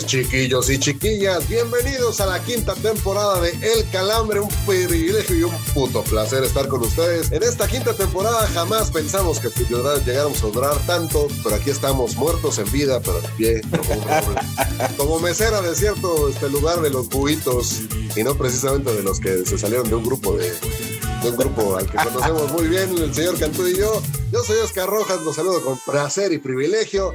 Chiquillos y chiquillas, bienvenidos a la quinta temporada de El Calambre. Un privilegio y un puto placer estar con ustedes. En esta quinta temporada jamás pensamos que llegáramos a durar tanto, pero aquí estamos muertos en vida, pero de pie, como. Como mesera de cierto este lugar de los buitos y no precisamente de los que se salieron de un grupo de, de un grupo al que conocemos muy bien, el señor Cantú y yo. Yo soy Oscar Rojas, los saludo con placer y privilegio.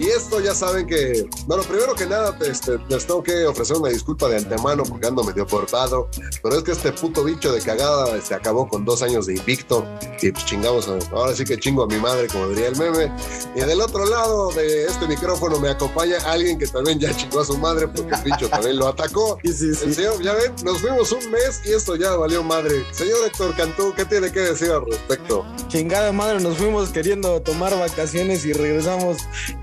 Y esto ya saben que, bueno, primero que nada, este, les tengo que ofrecer una disculpa de antemano porque ando medio cortado. Pero es que este puto bicho de cagada este, acabó con dos años de invicto. Y pues chingamos, a- ahora sí que chingo a mi madre, como diría el meme. Y del otro lado de este micrófono me acompaña alguien que también ya chingó a su madre porque el bicho también lo atacó. El señor, ya ven, nos fuimos un mes y esto ya valió madre. Señor Héctor Cantú, ¿qué tiene que decir al respecto? Chingada madre, nos fuimos queriendo tomar vacaciones y regresamos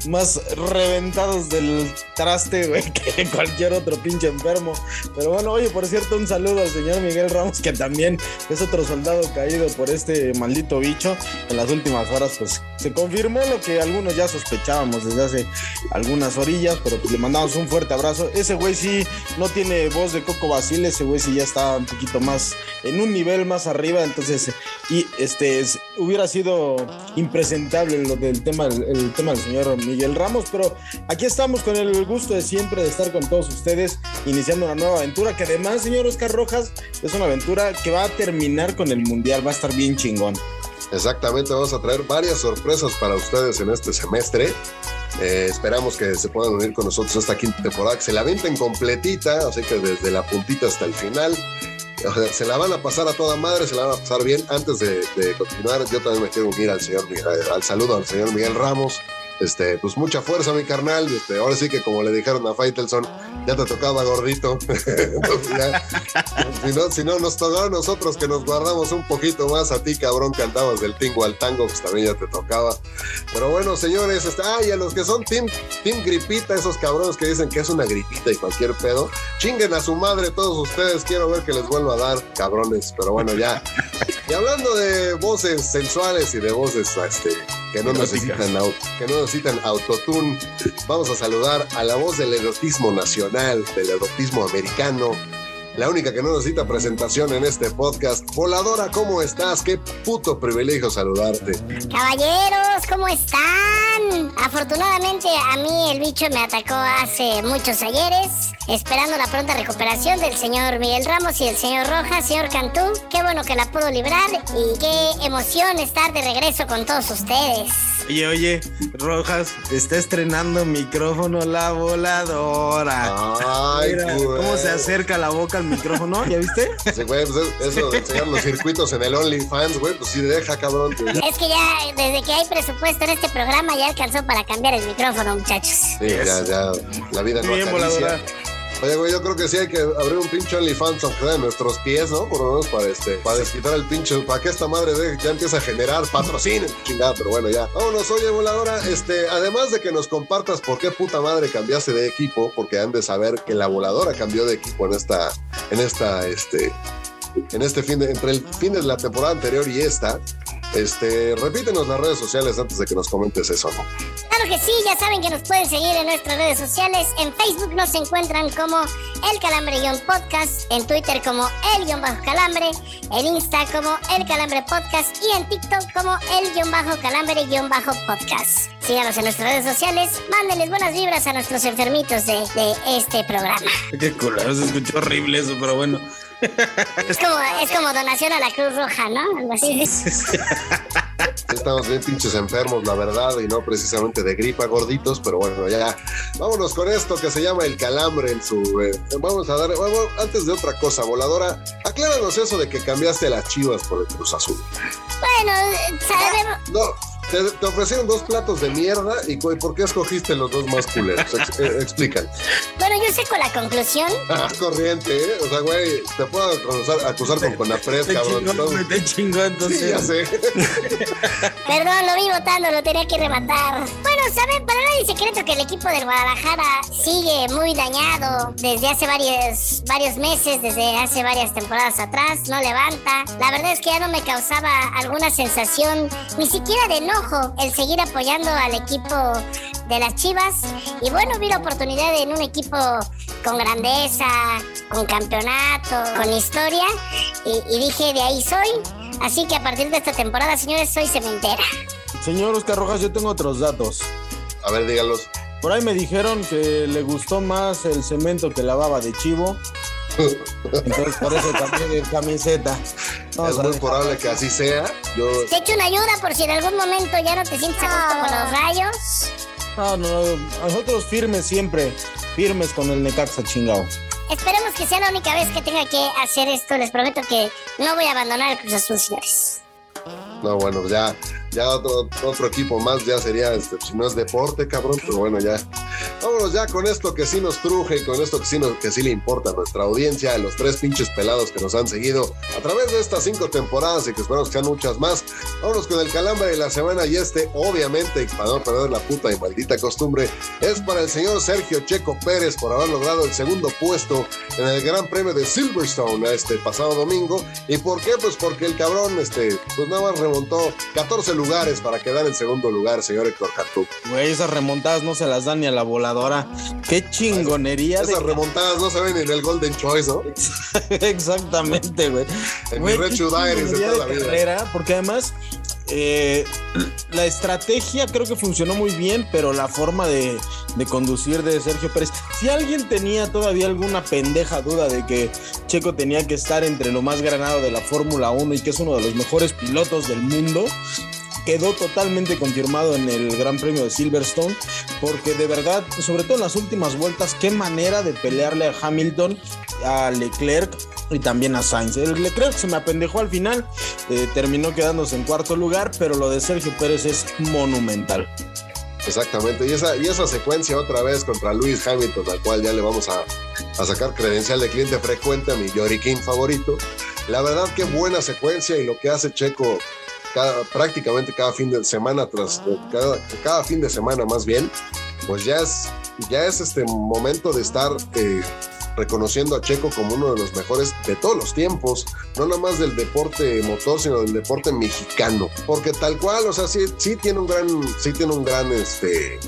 más reventados del traste, güey, que cualquier otro pinche enfermo. Pero bueno, oye, por cierto, un saludo al señor Miguel Ramos, que también es otro soldado caído por este maldito bicho. En las últimas horas, pues se confirmó lo que algunos ya sospechábamos desde hace algunas orillas, pero pues le mandamos un fuerte abrazo. Ese güey sí no tiene voz de Coco Basile, ese güey sí ya está un poquito más en un nivel más arriba, entonces y este es- hubiera sido impresentable lo del tema el, tema del señor Miguel Ramos, pero aquí estamos con el gusto de siempre de estar con todos ustedes iniciando una nueva aventura que además, señor Oscar Rojas, es una aventura que va a terminar con el mundial, va a estar bien chingón. Exactamente, vamos a traer varias sorpresas para ustedes en este semestre. Eh, esperamos que se puedan unir con nosotros esta quinta temporada, que se la avienten completita, así que desde la puntita hasta el final. Se la van a pasar a toda madre, se la van a pasar bien. Antes de, de continuar, yo también me quiero unir al señor al saludo al señor Miguel Ramos. Este, pues mucha fuerza, mi carnal. Este, ahora sí que como le dijeron a Faitelson, ya te tocaba gordito. Entonces, ya, si no, si no nos tocaba a nosotros que nos guardamos un poquito más a ti, cabrón, que andabas del tingo al tango, pues también ya te tocaba. Pero bueno, señores, este, ay, a los que son team, team gripita, esos cabrones que dicen que es una gripita y cualquier pedo, chinguen a su madre todos ustedes, quiero ver que les vuelva a dar, cabrones. Pero bueno, ya. Y hablando de voces sensuales y de voces este, que no necesitan que no necesitan autotune, vamos a saludar a la voz del erotismo nacional, del erotismo americano. La única que no necesita presentación en este podcast. Voladora, ¿cómo estás? Qué puto privilegio saludarte. Caballeros, ¿cómo están? Afortunadamente a mí el bicho me atacó hace muchos ayeres, esperando la pronta recuperación del señor Miguel Ramos y del señor Rojas, señor Cantú. Qué bueno que la pudo librar y qué emoción estar de regreso con todos ustedes. Oye, oye, Rojas, está estrenando micrófono la voladora. Ay, Mira güey. cómo se acerca la boca al micrófono, ¿ya viste? Sí, güey, pues es- eso de enseñar los circuitos en el OnlyFans, güey, pues sí deja, cabrón. Es que ya desde que hay presupuesto en este programa ya alcanzó para cambiar el micrófono, muchachos. Sí, ya, ya, la vida no Bien, acaricia. voladora. Oye, güey, yo creo que sí hay que abrir un pinche OnlyFans, aunque sea de nuestros pies, ¿no? Por lo menos para este, para desquitar el pinche, para que esta madre ya empiece a generar patrocinio, chingada, pero bueno, ya. Vámonos, oye, voladora, este, además de que nos compartas por qué puta madre cambiaste de equipo, porque han de saber que la voladora cambió de equipo en esta, en esta, este, en este fin de, entre el fin de la temporada anterior y esta. Este, repítenos las redes sociales antes de que nos comentes eso, ¿no? Claro que sí, ya saben que nos pueden seguir en nuestras redes sociales. En Facebook nos encuentran como El Calambre-Podcast, en Twitter como El-Calambre, en Insta como El Calambre Podcast y en TikTok como El-Calambre-Podcast. Síganos en nuestras redes sociales, mándenles buenas vibras a nuestros enfermitos de, de este programa. Qué culero, se escuchó horrible eso, pero bueno. Es como, es como donación a la Cruz Roja, ¿no? Algo así. Estamos bien pinches enfermos, la verdad, y no precisamente de gripa, gorditos, pero bueno, ya. Vámonos con esto que se llama el calambre en su. eh, vamos a dar. vamos- antes de otra cosa, voladora, acláranos eso de que cambiaste las chivas por el Cruz Azul. Bueno, sabemos, No, te, te ofrecieron dos platos de mierda y ¿por qué escogiste los dos más culeros? Ex- eh, explican. bueno, yo sé con la conclusión. Ah, corriente, ¿eh? O sea, güey, te puedo acusar, acusar con Conapred, Te cabrón. chingó, güey, te chingó, Sí, entonces. ya sé. Perdón, lo vi votando, lo tenía que rematar. Bueno, saben, para nadie secreto que el equipo del Guadalajara sigue muy dañado desde hace varios, varios meses, desde hace varias temporadas atrás, no levanta. La verdad es que ya no me causaba alguna sensación, ni siquiera de enojo, el seguir apoyando al equipo de las Chivas. Y bueno, vi la oportunidad en un equipo con grandeza, con campeonato, con historia, y, y dije, de ahí soy. Así que a partir de esta temporada, señores, soy cementera. Señor Oscar Rojas, yo tengo otros datos. A ver, dígalos. Por ahí me dijeron que le gustó más el cemento que la baba de chivo. Entonces por eso también el camiseta. Vamos es muy probable que así sea. Yo, Te echo una ayuda por si en algún momento ya no te sientes a gusto con los rayos. No, no, no, nosotros firmes siempre, firmes con el Necaxa chingado. Esperemos que sea la única vez que tenga que hacer esto. Les prometo que no voy a abandonar el Cruz Azul, señores. no, bueno, ya, ya otro, otro equipo más ya sería, este, si no es deporte, cabrón, pero bueno, ya. Vámonos ya con esto que sí nos truje con esto que sí, nos, que sí le importa a nuestra audiencia, a los tres pinches pelados que nos han seguido a través de estas cinco temporadas y que esperamos que sean muchas más. Vámonos con el calambre de la semana y este, obviamente, para no perder la puta y maldita costumbre, es para el señor Sergio Checo Pérez por haber logrado el segundo puesto en el Gran Premio de Silverstone este pasado domingo. ¿Y por qué? Pues porque el cabrón, este, pues nada más remontó 14 lugares para quedar en segundo lugar, señor Héctor Cantú. Güey, esas remontadas no se las dan ni a la Qué chingonería de... Remontadas no se ven en el Golden Choice, ¿no? Exactamente, güey. En mi Red Diaries de toda la vida. carrera, porque además eh, la estrategia creo que funcionó muy bien, pero la forma de, de conducir de Sergio Pérez, si alguien tenía todavía alguna pendeja duda de que Checo tenía que estar entre lo más granado de la Fórmula 1 y que es uno de los mejores pilotos del mundo, quedó totalmente confirmado en el Gran Premio de Silverstone, porque de verdad, sobre todo en las últimas vueltas, qué manera de pelearle a Hamilton, a Leclerc y también a Sainz. Leclerc se me apendejó al final, eh, terminó quedándose en cuarto lugar, pero lo de Sergio Pérez es monumental. Exactamente, y esa, y esa secuencia otra vez contra Luis Hamilton, al cual ya le vamos a, a sacar credencial de cliente frecuente a mi Yori King favorito. La verdad, qué buena secuencia y lo que hace Checo cada, prácticamente cada fin de semana, tras cada, cada fin de semana más bien, pues ya es, ya es este momento de estar eh, reconociendo a Checo como uno de los mejores de todos los tiempos, no nada más del deporte motor, sino del deporte mexicano, porque tal cual, o sea, sí, sí tiene un gran, sí tiene un gran, este,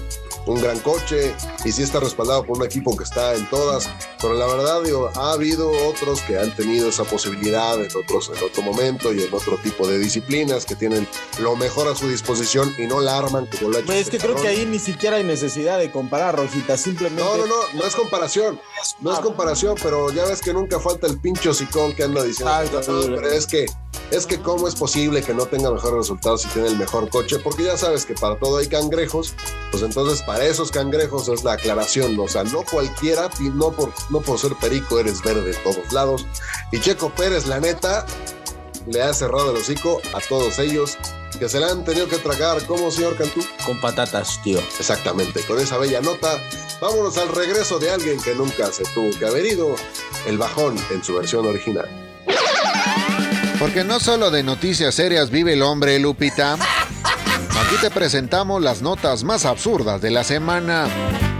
un gran coche y sí está respaldado por un equipo que está en todas, pero la verdad, digo, ha habido otros que han tenido esa posibilidad en otros, en otro momento y en otro tipo de disciplinas que tienen lo mejor a su disposición y no la arman como lo ha hecho Güey, es este que creo que ahí ni siquiera hay necesidad de comparar, Rojita, simplemente... No, no, no, no es comparación. No es comparación, pero ya ves que nunca falta el pincho sicón que anda diciendo. "No, pero es que, es que cómo es posible que no tenga mejores resultados si tiene el mejor coche, porque ya sabes que para todo hay cangrejos, pues entonces para esos cangrejos es la aclaración, o sea, no cualquiera, y no por, no por ser perico eres verde en todos lados. Y Checo Pérez, la neta, le ha cerrado el hocico a todos ellos que se la han tenido que tragar, como señor Cantú? Con patatas, tío. Exactamente, con esa bella nota vámonos al regreso de alguien que nunca se tuvo que haber ido, el bajón en su versión original. Porque no solo de noticias serias vive el hombre, Lupita. Aquí te presentamos las notas más absurdas de la semana.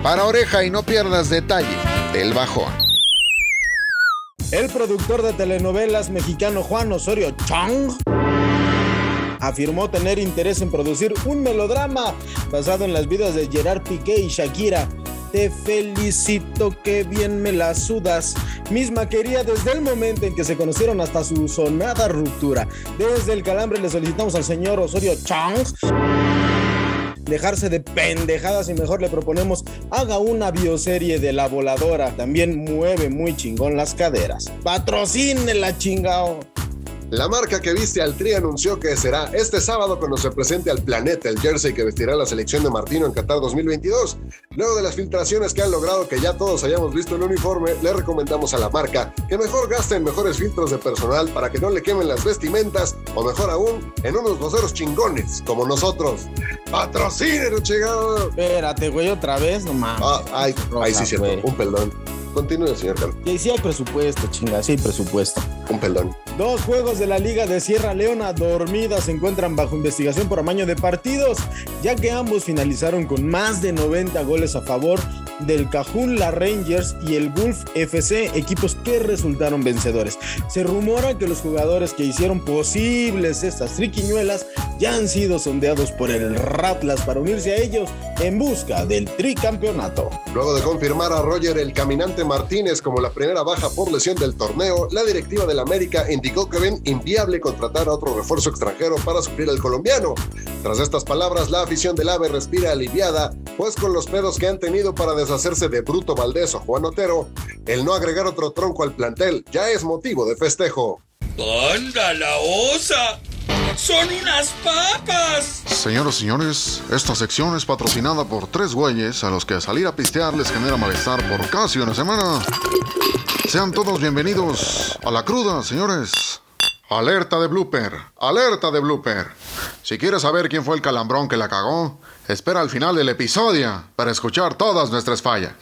Para oreja y no pierdas detalle del bajón. El productor de telenovelas mexicano Juan Osorio Chong afirmó tener interés en producir un melodrama basado en las vidas de Gerard Piqué y Shakira. Te felicito, que bien me la sudas. Misma quería desde el momento en que se conocieron hasta su sonada ruptura. Desde el calambre le solicitamos al señor Osorio Chong dejarse de pendejadas y mejor le proponemos haga una bioserie de la voladora. También mueve muy chingón las caderas. Patrocine la chingao. La marca que viste al Tri anunció que será este sábado cuando se presente al planeta el jersey que vestirá la selección de Martino en Qatar 2022. Luego de las filtraciones que han logrado que ya todos hayamos visto el uniforme, le recomendamos a la marca que mejor gasten mejores filtros de personal para que no le quemen las vestimentas o mejor aún, en unos voceros chingones como nosotros. ¡Patrocinen, chingado! Espérate, güey, otra vez, no mames. Ah, ay, ay, sí, cierto. Un perdón. Continúe, señor Carlos. Y sí hay presupuesto, chinga, sí hay presupuesto. Un perdón. Dos juegos de la Liga de Sierra Leona dormidas se encuentran bajo investigación por amaño de partidos, ya que ambos finalizaron con más de 90 goles a favor del Cajun La Rangers y el Gulf FC, equipos que resultaron vencedores. Se rumora que los jugadores que hicieron posibles estas triquiñuelas ya han sido sondeados por el Ratlas para unirse a ellos en busca del tricampeonato. Luego de confirmar a Roger el caminante Martínez como la primera baja por lesión del torneo, la directiva del América indicó que ven inviable contratar a otro refuerzo extranjero para suplir al colombiano. Tras estas palabras, la afición del AVE respira aliviada, pues con los pedos que han tenido para deshacerse de Bruto Valdés o Juan Otero, el no agregar otro tronco al plantel ya es motivo de festejo. ¡Anda la osa! ¡Son unas papas! Señoras y señores, esta sección es patrocinada por tres güeyes a los que salir a pistear les genera malestar por casi una semana. Sean todos bienvenidos a la cruda, señores. Alerta de blooper, alerta de blooper. Si quieres saber quién fue el calambrón que la cagó, espera al final del episodio para escuchar todas nuestras fallas.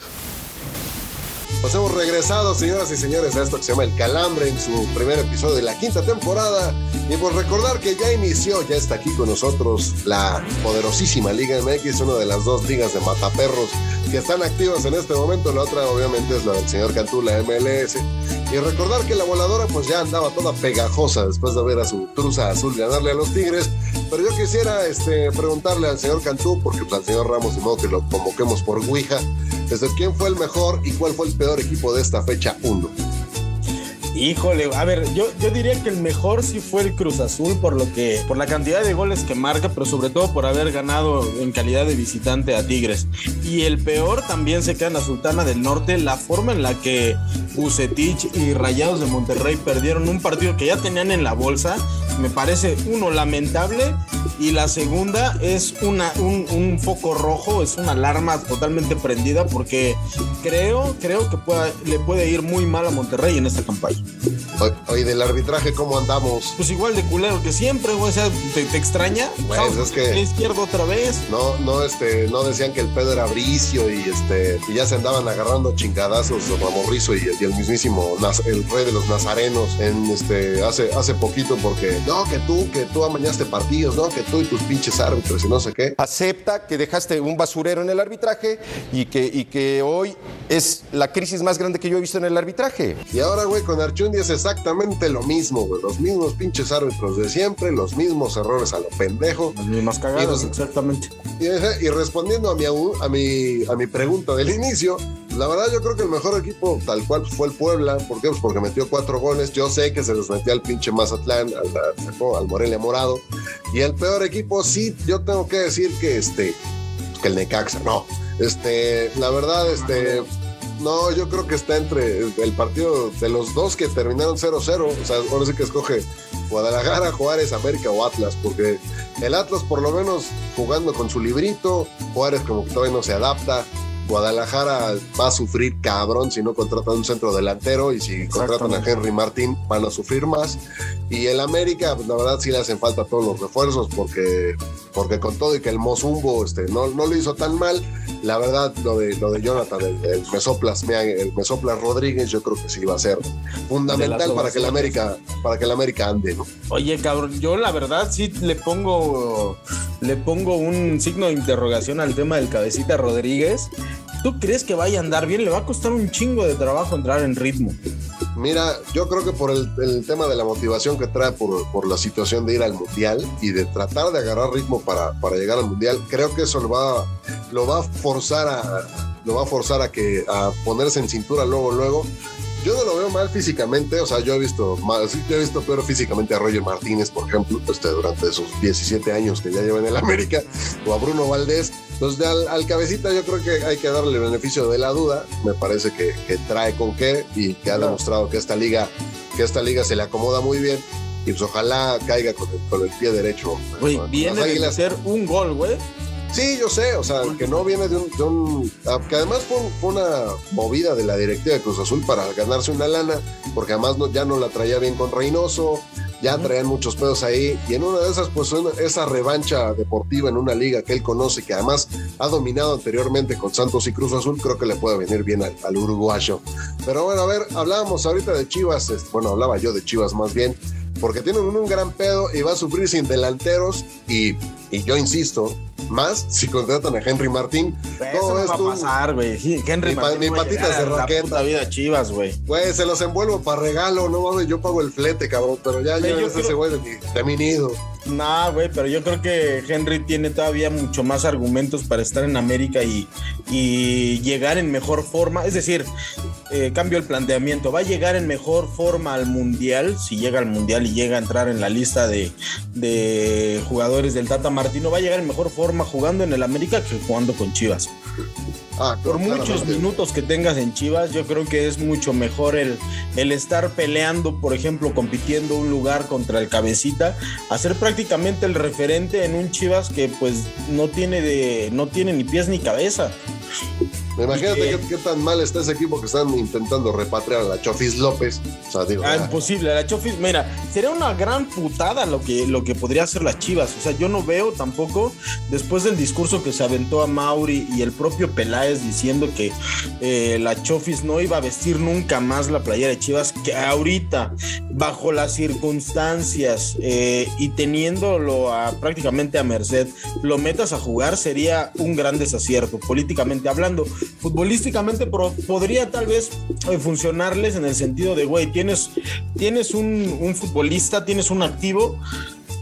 Pues hemos regresado, señoras y señores, a esto que se llama El Calambre en su primer episodio de la quinta temporada. Y por recordar que ya inició, ya está aquí con nosotros la poderosísima Liga MX, una de las dos ligas de mataperros que están activas en este momento. La otra, obviamente, es la del señor Cantú, la MLS. Y recordar que la voladora, pues ya andaba toda pegajosa después de ver a su truza azul ganarle a los Tigres. Pero yo quisiera este, preguntarle al señor Cantú, porque pues, al señor Ramos, de modo que lo convoquemos por Ouija, desde quién fue el mejor y cuál fue el peor equipo de esta fecha 1. Híjole, a ver, yo, yo diría que el mejor sí fue el Cruz Azul por lo que, por la cantidad de goles que marca, pero sobre todo por haber ganado en calidad de visitante a Tigres. Y el peor también se queda en la Sultana del Norte, la forma en la que Bucetich y Rayados de Monterrey perdieron un partido que ya tenían en la bolsa, me parece uno lamentable y la segunda es una, un, un foco rojo, es una alarma totalmente prendida porque creo, creo que pueda- le puede ir muy mal a Monterrey en esta campaña. Hoy, hoy del arbitraje, ¿cómo andamos? Pues igual de culero que siempre, güey. O sea, ¿te, te extraña? Pues, es que- la izquierda otra vez. No, no, este, no decían que el pedo era bricio y este, y ya se andaban agarrando chingadazos Ramorrizo y, y el mismísimo el rey de los nazarenos en este, hace, hace poquito porque no, que tú, que tú amañaste partidos, no, que tú y tus pinches árbitros y no sé qué. acepta que dejaste un basurero en el arbitraje y que, y que hoy es la crisis más grande que yo he visto en el arbitraje. Y ahora, güey, con Archundi es exactamente lo mismo, güey. Los mismos pinches árbitros de siempre, los mismos errores a lo pendejo. Las mismas cagadas, Y los- exactamente. Y, y respondiendo a mi, a, mi, a mi pregunta del inicio, la verdad yo creo que el mejor equipo tal cual fue el Puebla. ¿Por qué? Pues porque metió cuatro goles. Yo sé que se les metió al pinche Mazatlán, al, al- al Morelia Morado. Y el peor equipo, sí, yo tengo que decir que este, que el Necaxa, no. Este, la verdad, este, no, yo creo que está entre el partido de los dos que terminaron 0-0. O sea, ahora sí que escoge Guadalajara, Juárez, América o Atlas, porque el Atlas por lo menos jugando con su librito, Juárez como que todavía no se adapta. Guadalajara va a sufrir cabrón si no contratan un centro delantero y si contratan a Henry Martín van a sufrir más. Y el América, pues, la verdad sí le hacen falta todos los refuerzos porque, porque con todo y que el Mozumbo este, no, no lo hizo tan mal, la verdad lo de, lo de Jonathan, el, el Mesoplas, el Mesoplas Rodríguez, yo creo que sí va a ser fundamental para que el América, para que el América ande, ¿no? Oye, cabrón, yo la verdad sí le pongo, le pongo un signo de interrogación al tema del cabecita Rodríguez. ¿Tú crees que vaya a andar bien? Le va a costar un chingo de trabajo entrar en ritmo. Mira, yo creo que por el, tema de la motivación que trae por, la situación de ir al Mundial y de tratar de agarrar ritmo para, para llegar al Mundial, creo que eso lo va, lo va a forzar a lo va a forzar a que a ponerse en cintura luego luego yo no lo veo mal físicamente, o sea, yo he visto más, yo he visto peor físicamente a Roger Martínez, por ejemplo, este, durante sus 17 años que ya lleva en el América, o a Bruno Valdés. Entonces, al, al, cabecita yo creo que hay que darle el beneficio de la duda. Me parece que, que trae con qué y que ha demostrado que esta liga, que esta liga se le acomoda muy bien. Y pues ojalá caiga con el, con el pie derecho. Güey, viene de hacer un gol, güey. Sí, yo sé, o sea, que no viene de un, de un que además fue, fue, una movida de la directiva de Cruz Azul para ganarse una lana, porque además no, ya no la traía bien con Reynoso, ya traían muchos pedos ahí, y en una de esas, pues una, esa revancha deportiva en una liga que él conoce, que además ha dominado anteriormente con Santos y Cruz Azul, creo que le puede venir bien al, al uruguayo. Pero bueno, a ver, hablábamos ahorita de Chivas, bueno, hablaba yo de Chivas más bien, porque tienen un, gran pedo y va a sufrir sin delanteros, y, y yo insisto, más si contratan a Henry Martín. Todo esto va a pasar, güey. Henry mi, Martín, mi patitas de raqueta. Vida Chivas, güey. Güey, se los envuelvo para regalo, no mames, yo pago el flete, cabrón, pero ya Güey, yo ese güey de mi, de mi nido. No, güey, pero yo creo que Henry tiene todavía mucho más argumentos para estar en América y, y llegar en mejor forma. Es decir, eh, cambio el planteamiento. Va a llegar en mejor forma al Mundial, si llega al Mundial y llega a entrar en la lista de, de jugadores del Tata Martino, va a llegar en mejor forma jugando en el América que jugando con Chivas. Ah, Por muchos minutos que tengas en Chivas, yo creo que es mucho mejor el, el estar peleando, por ejemplo, compitiendo un lugar contra el cabecita, hacer prácticamente el referente en un Chivas que pues no tiene de, no tiene ni pies ni cabeza. Imagínate qué, qué tan mal está ese equipo que están intentando repatriar a la Chofis López. O sea, digo, Ah, ya. imposible, la Chofis, mira, sería una gran putada lo que, lo que podría hacer las Chivas. O sea, yo no veo tampoco, después del discurso que se aventó a Mauri y el propio Peláez diciendo que eh, la Chofis no iba a vestir nunca más la playera de Chivas, que ahorita, bajo las circunstancias eh, y teniéndolo a, prácticamente a merced, lo metas a jugar, sería un gran desacierto, políticamente hablando. Futbolísticamente podría tal vez eh, funcionarles en el sentido de, güey, tienes, tienes un, un futbolista, tienes un activo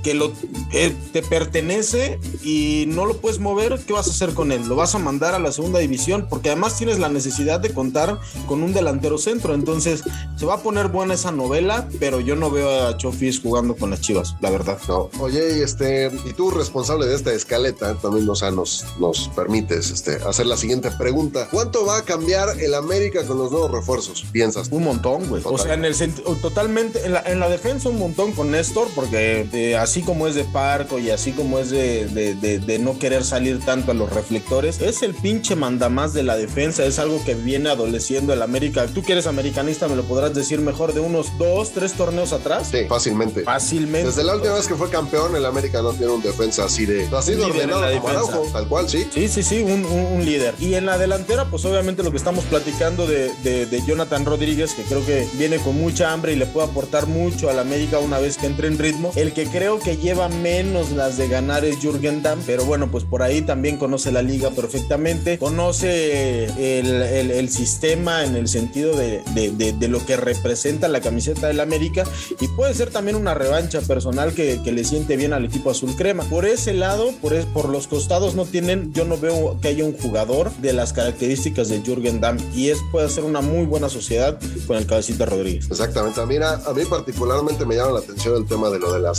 que lo, eh, te pertenece y no lo puedes mover, ¿qué vas a hacer con él? ¿Lo vas a mandar a la segunda división? Porque además tienes la necesidad de contar con un delantero centro. Entonces, se va a poner buena esa novela, pero yo no veo a Chofis jugando con las chivas, la verdad. No. Oye, y este, y tú, responsable de esta escaleta, también o sea, nos, nos permites este, hacer la siguiente pregunta. ¿Cuánto va a cambiar el América con los nuevos refuerzos? ¿Piensas? Un montón, güey. O sea, en el totalmente, en la, en la defensa un montón con Néstor, porque eh, así como es de parco y así como es de, de- de- de no querer salir tanto a los reflectores, es el pinche mandamás de la defensa, es algo que viene adoleciendo el América. Tú que eres americanista, me lo podrás decir mejor de unos dos, tres torneos atrás. Sí, fácilmente. Fácilmente. Desde la última vez que fue campeón, el América no tiene un defensa así de. Así de ordenado como. Araujo, tal cual, sí. Sí, sí, sí, un, un- un líder. Y en la delantera, pues obviamente lo que estamos platicando de, de- de Jonathan Rodríguez, que creo que viene con mucha hambre y le puede aportar mucho al América una vez que entre en ritmo. El que creo que lleva menos las de ganar es Jürgen Damm, pero bueno, pues por ahí también conoce la liga perfectamente, conoce el, el- el sistema en el sentido de, de- lo que representa la camiseta del América y puede ser también una revancha personal que, le siente bien al equipo azul crema. Por ese lado, por, es- por los costados no tienen, yo no veo que haya un jugador de las características de Jürgen Damm y es puede ser una muy buena sociedad con el cabecita Rodríguez. Exactamente. Mira, a mí particularmente me llama la atención el tema de lo de la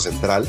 central.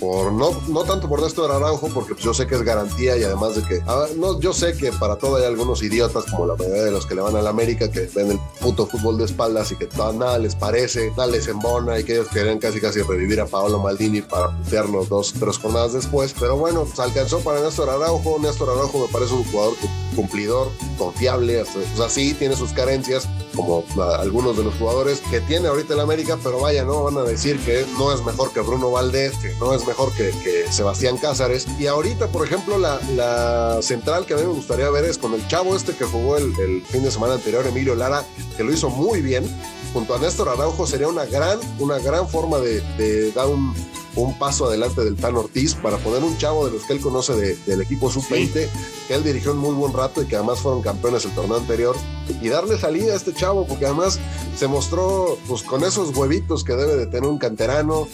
Por, no, no tanto por Néstor Araujo, porque pues, yo sé que es garantía y además de que. ah, no, yo sé que para todo hay algunos idiotas, como la mayoría de los que le van a la América, que ven el puto fútbol de espaldas y que todo- nada les parece, nada les embona y que ellos querían casi casi revivir a Paolo Maldini para putearlo dos, tres jornadas después. Pero bueno, pues alcanzó para Néstor Araujo. Néstor Araujo me parece un jugador cumplidor, confiable, o sea, sí tiene sus carencias, como a- algunos de los jugadores que tiene ahorita el América, pero vaya, no van a decir que no es mejor que Bruno Valdés, que no es mejor que, Sebastián Cázares. Y ahorita, por ejemplo, la, central que a mí me gustaría ver es con el chavo este que jugó el, fin de semana anterior, Emilio Lara, que lo hizo muy bien. Junto a Néstor Araujo sería una gran, una gran forma de dar un, un paso adelante del Tan Ortiz para poner un chavo de los que él conoce de- del equipo sub-20, que él dirigió un muy buen rato y que además fueron campeones el torneo anterior, y darle salida a este chavo, porque además se mostró pues, con esos huevitos que debe de tener un canterano,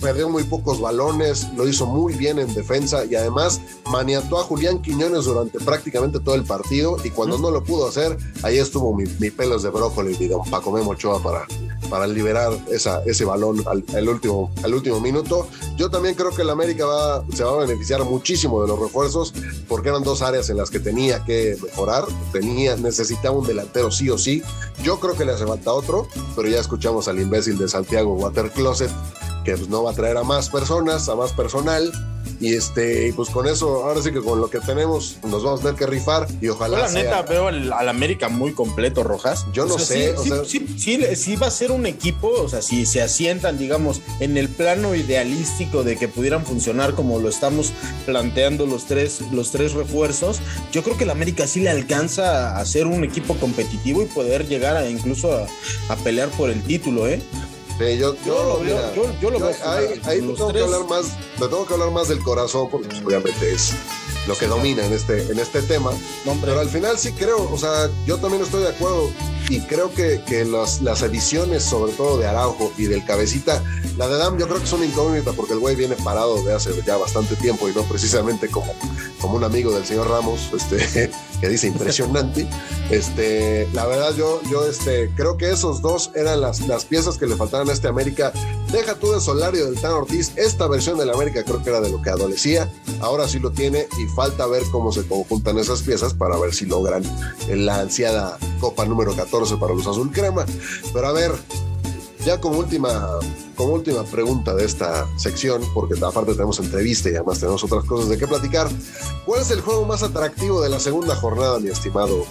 perdió muy pocos balones, lo hizo muy bien en defensa y además maniató a Julián Quiñones durante prácticamente todo el partido y cuando no lo pudo hacer, ahí estuvo mi, mi pelos de brócoli y don Paco Memo Ochoa para, para liberar esa, ese balón al, al último, al último minuto. Yo también creo que el América va, se va a beneficiar muchísimo de los refuerzos porque eran dos áreas en las que tenía que mejorar, tenía, necesitaba un delantero sí o sí. Yo creo que le hace falta otro, pero ya escuchamos al imbécil de Santiago Water Closet que pues, no va a traer a más personas, a más personal. Y este, pues con eso, ahora sí que con lo que tenemos, nos vamos a tener que rifar y Yo ojalá la sea- neta veo al, al América muy completo, Rojas. Yo no sé, Sí, o sí, sea- sí, sí, sí va a ser un equipo, o sea, si se asientan, digamos, en el plano idealístico de que pudieran funcionar como lo estamos planteando los tres, los tres refuerzos, yo creo que el América sí le alcanza a ser un equipo competitivo y poder llegar a incluso a, a pelear por el título, ¿eh? Sí, yo, Yo lo veo, mira, yo- yo lo veo Ahí, ahí te tengo que hablar más, te tengo que hablar más del corazón, porque pues, obviamente es lo que domina en este, en este tema. Hombre. Pero al final sí creo, o sea, yo también estoy de acuerdo y creo que, que las, las ediciones, sobre todo de Araujo y del Cabecita, la de Dam yo creo que es una incógnita porque el güey viene parado de hace ya bastante tiempo y no precisamente como, como un amigo del señor Ramos, este, que dice impresionante. Este, la verdad yo, yo este, creo que esos dos eran las, las piezas que le faltaban a este América. Deja tú de Solario del Tan Ortiz, esta versión del América creo que era de lo que adolecía, ahora sí lo tiene y falta ver cómo se conjuntan esas piezas para ver si logran la ansiada Copa número 14 para los Azul Crema. Pero a ver, ya como última, como última pregunta de esta sección, porque aparte tenemos entrevista y además tenemos otras cosas de qué platicar, ¿cuál es el juego más atractivo de la segunda jornada, mi estimado?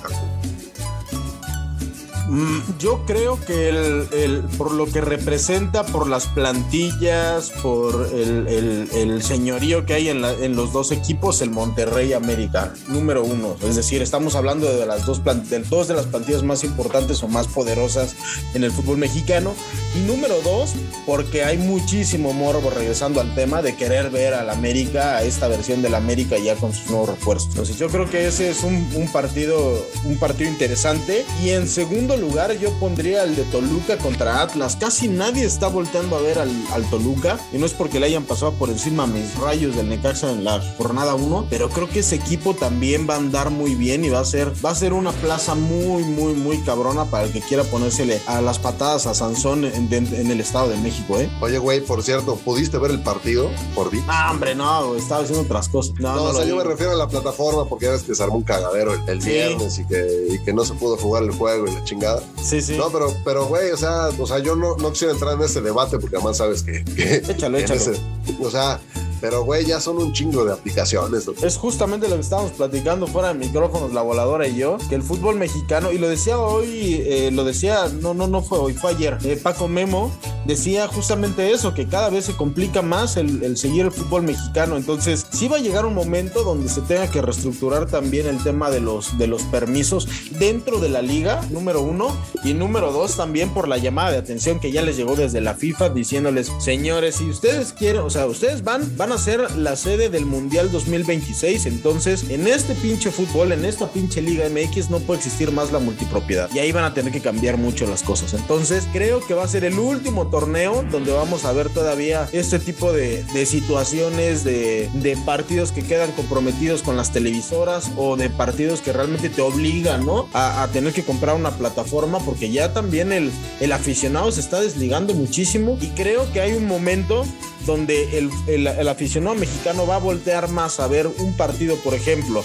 Mm, Yo creo que el, el- por lo que representa, por las plantillas, por el, el- señorío que hay en, la- en los dos equipos, el Monterrey América, número uno. Es decir, estamos hablando de las dos, plan- de dos de las plantillas más importantes o más poderosas en el fútbol mexicano. Y número dos, porque hay muchísimo morbo, regresando al tema, de querer ver al América, a esta versión del América ya con sus nuevos refuerzos. Entonces yo creo que ese es un, un partido, un partido interesante. Y en segundo lugar yo pondría el de Toluca contra Atlas. Casi nadie está volteando a ver al, al Toluca. Y no es porque le hayan pasado por encima a mis rayos del Necaxa en la jornada 1. Pero creo que ese equipo también va a andar muy bien y va a ser, va a ser una plaza muy, muy, muy cabrona para el que quiera ponérsele a las patadas a Sansón en, en- en el Estado de México, ¿eh? Oye, güey, por cierto, ¿pudiste ver el partido por ti? Ah, hombre, no, estaba haciendo otras cosas. No, No, no o sea, yo me refiero a la plataforma porque ya ves que se armó un cagadero el, el Sí. viernes y que, y que no se pudo jugar el juego y la chingada. Sí, sí. No, pero, pero güey, o sea, o sea, yo no, no quisiera entrar en ese debate porque además sabes que. que Échalo, échalo. ese- o sea, pero güey, ya son un chingo de aplicaciones. Es justamente lo que estábamos platicando fuera de micrófonos, la voladora y yo, que el fútbol mexicano, y lo decía hoy, eh, lo decía, no, no, no fue hoy, fue ayer, eh, Paco Memo decía justamente eso, que cada vez se complica más el, el seguir el fútbol mexicano. Entonces, sí va a llegar un momento donde se tenga que reestructurar también el tema de los, de los permisos dentro de la liga, número uno, y número dos, también por la llamada de atención que ya les llegó desde la FIFA diciéndoles, señores, si ustedes quieren, o sea, ustedes van, van a ser la sede del Mundial 2026, entonces en este pinche fútbol, en esta pinche Liga MX no puede existir más la multipropiedad. Y ahí van a tener que cambiar mucho las cosas. Entonces creo que va a ser el último torneo donde vamos a ver todavía este tipo de, de situaciones, de, de partidos que quedan comprometidos con las televisoras o de partidos que realmente te obligan, ¿no? A, a tener que comprar una plataforma porque ya también el, el aficionado se está desligando muchísimo y creo que hay un momento donde el, el- el aficionado mexicano va a voltear más a ver un partido, por ejemplo,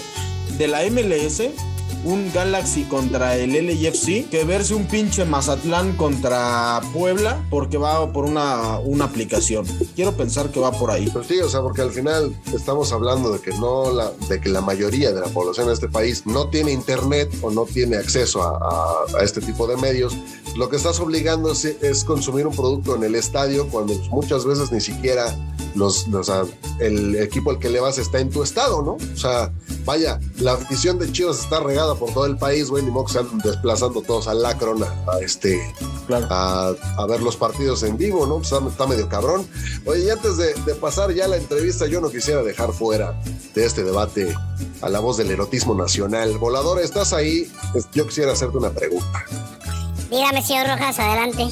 de la MLS un Galaxy contra el LAFC que verse un pinche Mazatlán contra Puebla porque va por una, una aplicación. Quiero pensar que va por ahí. Pues sí, o sea, porque al final estamos hablando de que no la, de que la mayoría de la población de este país no tiene internet o no tiene acceso a este tipo de medios. Lo que estás obligando es, es consumir un producto en el estadio cuando muchas veces ni siquiera los, sea, el equipo al que le vas está en tu estado, ¿no? O sea, vaya, la afición de Chivas está regada por todo el país, güey, ni modo que se andan desplazando todos al Lacron a, a este Claro. a, a ver los partidos en vivo, ¿no? Pues está, está medio cabrón. Oye, y antes de, de pasar ya a la entrevista, yo no quisiera dejar fuera de este debate a la voz del erotismo nacional. Volador, ¿estás ahí? Yo quisiera hacerte una pregunta. Dígame, señor Rojas, adelante.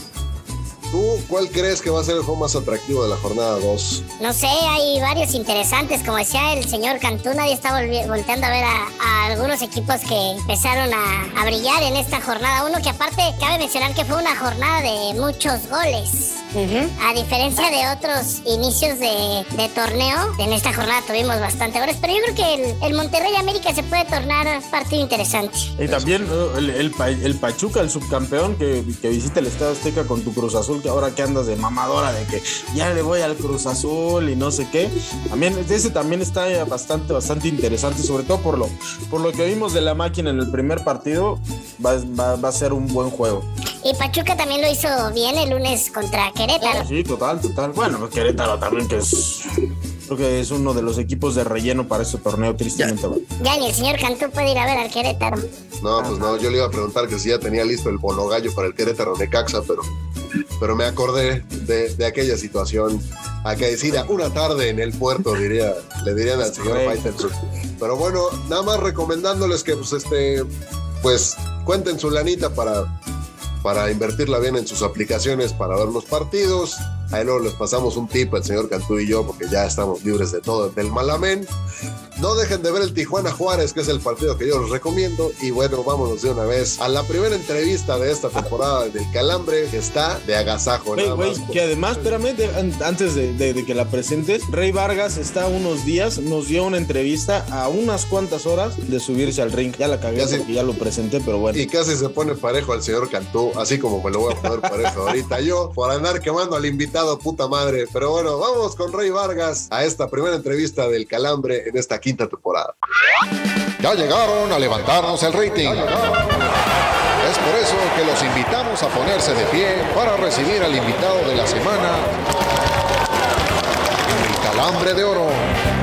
¿Tú cuál crees que va a ser el juego más atractivo de la jornada 2? No sé, hay varios interesantes. Como decía el señor Cantú, nadie está volteando a ver a, a algunos equipos que empezaron a, a brillar en esta jornada. Uno que aparte cabe mencionar que fue una jornada de muchos goles. A diferencia de otros inicios de, de torneo, en esta jornada tuvimos bastante goles. Pero yo creo que el, el Monterrey América se puede tornar partido interesante. Y también el, el el Pachuca, el subcampeón que, que visita el Estado Azteca con tu Cruz Azul, que ahora que andas de mamadora de que ya le voy al Cruz Azul y no sé qué. También ese también está bastante, bastante interesante, sobre todo por lo, por lo que vimos de la máquina en el primer partido, va, va- va a ser un buen juego. Y Pachuca también lo hizo bien el lunes contra Querétaro. Sí, total, total. Bueno, Querétaro también que es creo que es uno de los equipos de relleno para este torneo, tristemente. va. Ya ni el señor Cantú puede ir a ver al Querétaro. No, pues no, yo le iba a preguntar que si ya tenía listo el bolo gallo para el Querétaro Necaxa, pero, pero me acordé de, de aquella situación acaecida una tarde en el puerto, diría, le dirían al señor. Faitelson. Pero bueno, nada más recomendándoles que pues este, pues cuenten su lanita para, para invertirla bien en sus aplicaciones para ver los partidos. Ahí luego les pasamos un tip al señor Cantú y yo, porque ya estamos libres de todo del malamén. No dejen de ver el Tijuana Juárez, que es el partido que yo les recomiendo. Y bueno, vámonos de una vez a la primera entrevista de esta temporada del Calambre, que está de agasajo. Güey, nada güey, más. que además, espérame, de- antes de, de- de que la presentes, Rey Vargas está unos días, nos dio una entrevista a unas cuantas horas de subirse al ring. Ya la cagué porque ya lo presenté, pero bueno. Y casi se pone parejo al señor Cantú, así como me lo voy a poner parejo ahorita yo, por andar quemando al invitado, puta madre. Pero bueno, vamos con Rey Vargas a esta primera entrevista del Calambre en esta quinta temporada. Ya llegaron a levantarnos el rating. Es por eso que los invitamos a ponerse de pie para recibir al invitado de la semana, el Calambre de Oro.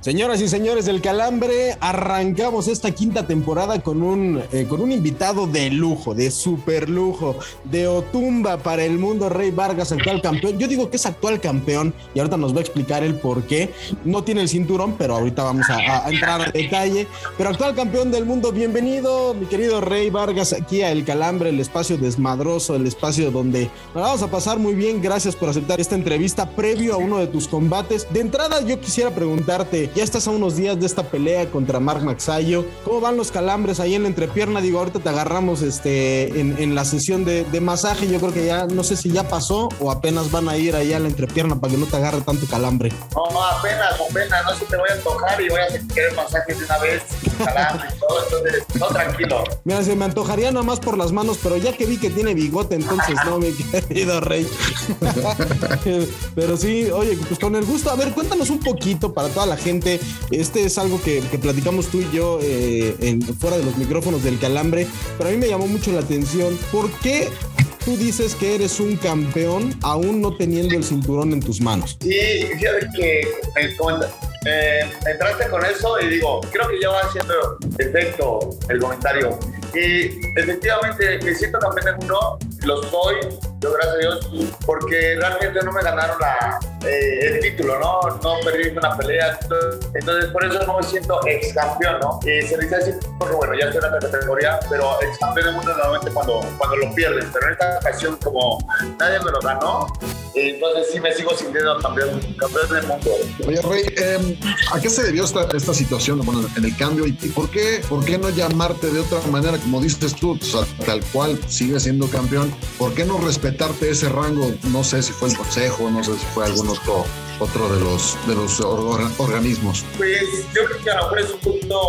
Señoras y señores del Calambre, arrancamos esta quinta temporada con un, eh, con un invitado de lujo, de super lujo, de Otumba para el mundo, Rey Vargas, actual campeón. Yo digo que es actual campeón y ahorita nos va a explicar el por qué. No tiene el cinturón, pero ahorita vamos a, a- entrar a detalle. Pero actual campeón del mundo, bienvenido, mi querido Rey Vargas, aquí a El Calambre, el espacio desmadroso, el espacio donde nos vamos a pasar muy bien. Gracias por aceptar esta entrevista previo a uno de tus combates. De entrada, yo quisiera preguntarte, ya estás a unos días de esta pelea contra Mark Maxayo. ¿Cómo van los calambres ahí en la entrepierna? Digo, ahorita te agarramos este, en, en la sesión de, de masaje. Yo creo que ya, no sé si ya pasó o apenas van a ir allá a la entrepierna para que no te agarre tanto calambre. No, apenas, apenas, no se te voy a antojar y voy a querer masajes de una vez, calambre y todo, entonces, no, tranquilo. Mira, se me antojaría nomás por las manos, pero ya que vi que tiene bigote, entonces no, mi querido rey. pero sí, oye, pues con el gusto. A ver, cuéntanos un poquito para toda la gente. Este es algo que, platicamos tú y yo eh, fuera de los micrófonos del calambre, pero a mí me llamó mucho la atención. ¿Por qué tú dices que eres un campeón aún no teniendo el cinturón en tus manos? Y fíjate que eh, entraste con eso y digo, creo que ya va haciendo efecto el comentario. Y efectivamente me siento campeón del mundo, lo soy, yo gracias a Dios, porque realmente no me ganaron la, eh, el título, ¿no? No perdí una pelea, entonces, entonces por eso no me siento ex campeón, ¿no? Y se dice así porque bueno, ya estoy en otra categoría, pero ex campeón del mundo normalmente cuando, cuando lo pierden, pero en esta ocasión como nadie me lo ganó, entonces sí me sigo sintiendo campeón, campeón del mundo. Oye, Rey, eh, ¿a qué se debió esta, esta situación bueno, en el cambio? ¿Y por qué, por qué no llamarte de otra manera, como dices tú, tal cual sigue siendo campeón? ¿Por qué no respetar respetarte ese rango? No sé si fue el consejo, no sé si fue algún otro, otro de los, de los or- organismos. Pues yo creo que a lo mejor es un punto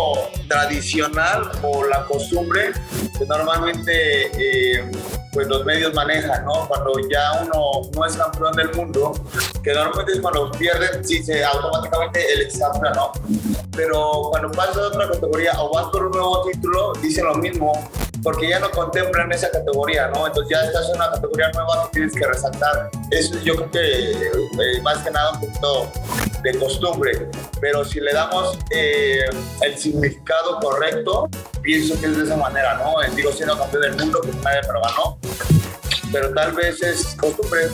tradicional o la costumbre que normalmente eh, pues los medios manejan, ¿no? Cuando ya uno no es campeón del mundo, que normalmente es cuando pierden, sí, se automáticamente el examen, ¿no? Pero cuando pasas a otra categoría o vas por un nuevo título, dicen lo mismo, porque ya no contemplan esa categoría, ¿no? Entonces ya estás en una categoría nueva que tienes que resaltar. Eso yo creo que eh, más que nada un poquito de costumbre, pero si le damos eh, el significado correcto, pienso que es de esa manera, ¿no? Digo, siendo campeón del mundo, que nadie me lo ganó, pero tal vez es costumbre.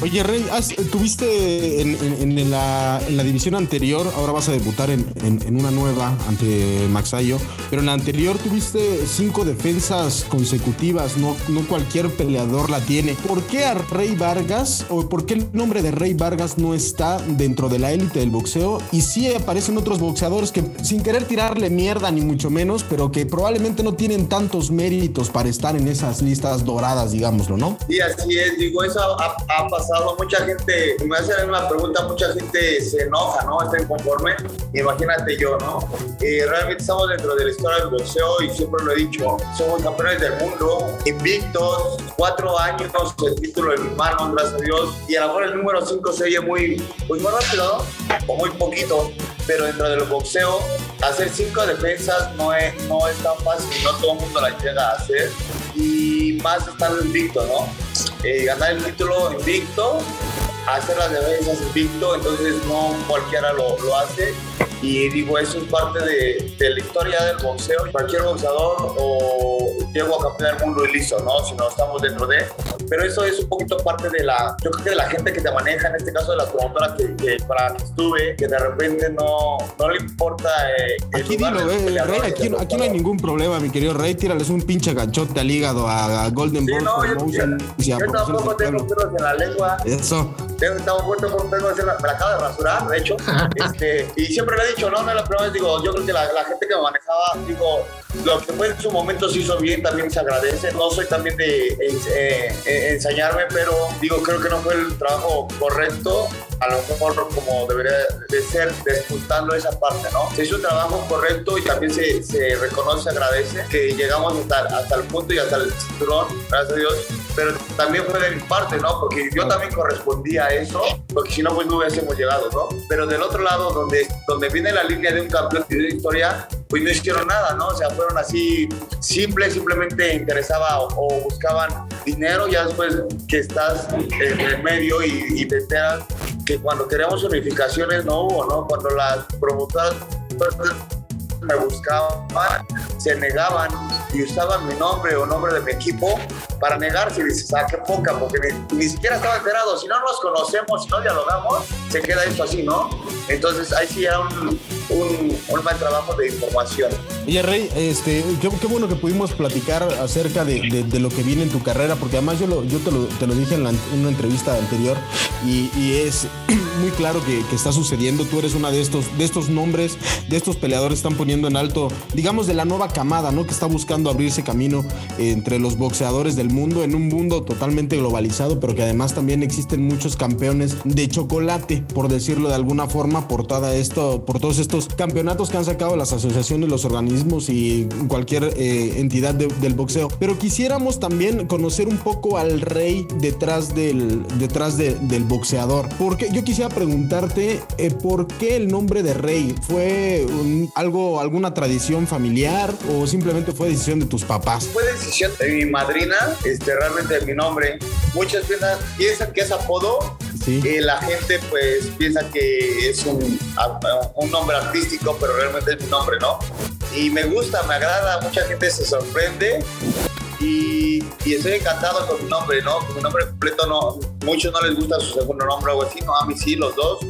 Oye, Rey, tuviste en, en- la, división anterior, ahora vas a debutar en, una nueva ante Maxayo, pero en la anterior tuviste cinco defensas consecutivas, no, no cualquier peleador la tiene. ¿Por qué a Rey Vargas, o por qué el nombre de Rey Vargas no está dentro de la élite del boxeo? Y sí aparecen otros boxeadores que, sin querer tirarle mierda ni mucho menos, pero que probablemente no tienen tantos méritos para estar en esas listas doradas, digámoslo, ¿no? Y así es, digo, eso ha pasado. Mucha gente, me hace la misma pregunta, mucha gente se enoja, ¿no? Está inconforme. Imagínate yo, ¿no? Eh, realmente estamos dentro de la historia del boxeo y siempre lo he dicho, somos campeones del mundo, invictos, cuatro años, el título en mis manos, gracias a Dios. Y a lo mejor el número 5 se oye muy, pues muy rápido, ¿no? O muy poquito. Pero dentro del boxeo, hacer cinco defensas no es, no es tan fácil, no todo el mundo la llega a hacer. Y más estar invicto, ¿no? eh, ganar el título invicto, hacer las defensas invicto, entonces no cualquiera lo, lo hace. Y digo, eso es parte de, de la historia del boxeo. Cualquier boxeador o llego a campeón del mundo y listo, ¿no? Si no estamos dentro de. Pero eso es un poquito parte de la, yo creo que de la gente que te maneja, en este caso de las promotoras que, que para que estuve, que de repente no, no le importa. eh, el Aquí dilo, eh, Rey, aquí, aquí no hay ningún problema, mi querido Rey. Tírales un pinche ganchote al hígado a, a Golden Sí, Boy no, yo, yo Promociones tampoco tengo pelos en la lengua. Eso. Tengo, estaba muerto por un pelo, me la acabo de rasurar, de hecho. este, y siempre lo he dicho, no, no es la primera vez, digo, yo creo que la, la gente que me manejaba, digo, lo que fue en su momento se hizo bien, también se agradece. No soy también de eh, eh, ensañarme, pero digo, creo que no fue el trabajo correcto, a lo mejor como debería de ser, disputando esa parte, ¿no? Se hizo un trabajo correcto y también se, se reconoce, agradece que llegamos hasta, hasta el punto y hasta el cinturón, gracias a Dios, pero también fue de mi parte, ¿no? Porque yo también correspondía a eso, porque si no, pues no hubiésemos llegado, ¿no? Pero del otro lado, donde, donde viene la línea de un campeón y de una historia, pues no hicieron nada, ¿no? O sea, fueron así simples, simplemente interesaba o, o buscaban dinero, ya después que estás en el medio y, y te enteras que cuando queríamos unificaciones no hubo, ¿no? Cuando las promotoras me buscaban, se negaban y usaban mi nombre o nombre de mi equipo para negarse y dices, ah, qué poca, porque ni, ni siquiera estaba enterado. Si no nos conocemos, si no dialogamos, se queda esto así, ¿no? Entonces ahí sí era un, un, un mal trabajo de información. Oye, Rey, este, qué, qué bueno que pudimos platicar acerca de, de- de lo que viene en tu carrera, porque además yo, lo, yo te, lo, te lo dije en, la- en una entrevista anterior y, y es muy claro que, que está sucediendo. Tú eres una de estos, de estos nombres, de estos peleadores están poniendo en alto, digamos, de la nueva camada, ¿no? Que está buscando abrirse camino entre los boxeadores del mundo, en un mundo totalmente globalizado, pero que además también existen muchos campeones de chocolate, por decirlo de alguna forma, por, toda esto, por todos estos campeonatos que han sacado las asociaciones, los organismos y cualquier eh, entidad de- del boxeo. Pero quisiéramos también conocer un poco al rey detrás del, detrás de- del boxeador. Porque yo quisiera preguntarte eh, por qué el nombre de rey fue algo, alguna tradición familiar o simplemente fue decisión de tus papás. Fue decisión de mi madrina, este, realmente mi nombre. Muchas piensan, piensan que es apodo. Sí. Y la gente pues piensa que es un, un nombre artístico, pero realmente es mi nombre, ¿no? Y me gusta, me agrada, mucha gente se sorprende y, estoy encantado con mi nombre, ¿no? Con mi nombre completo, no, muchos no les gusta su segundo nombre o así, no, a mí sí, los dos.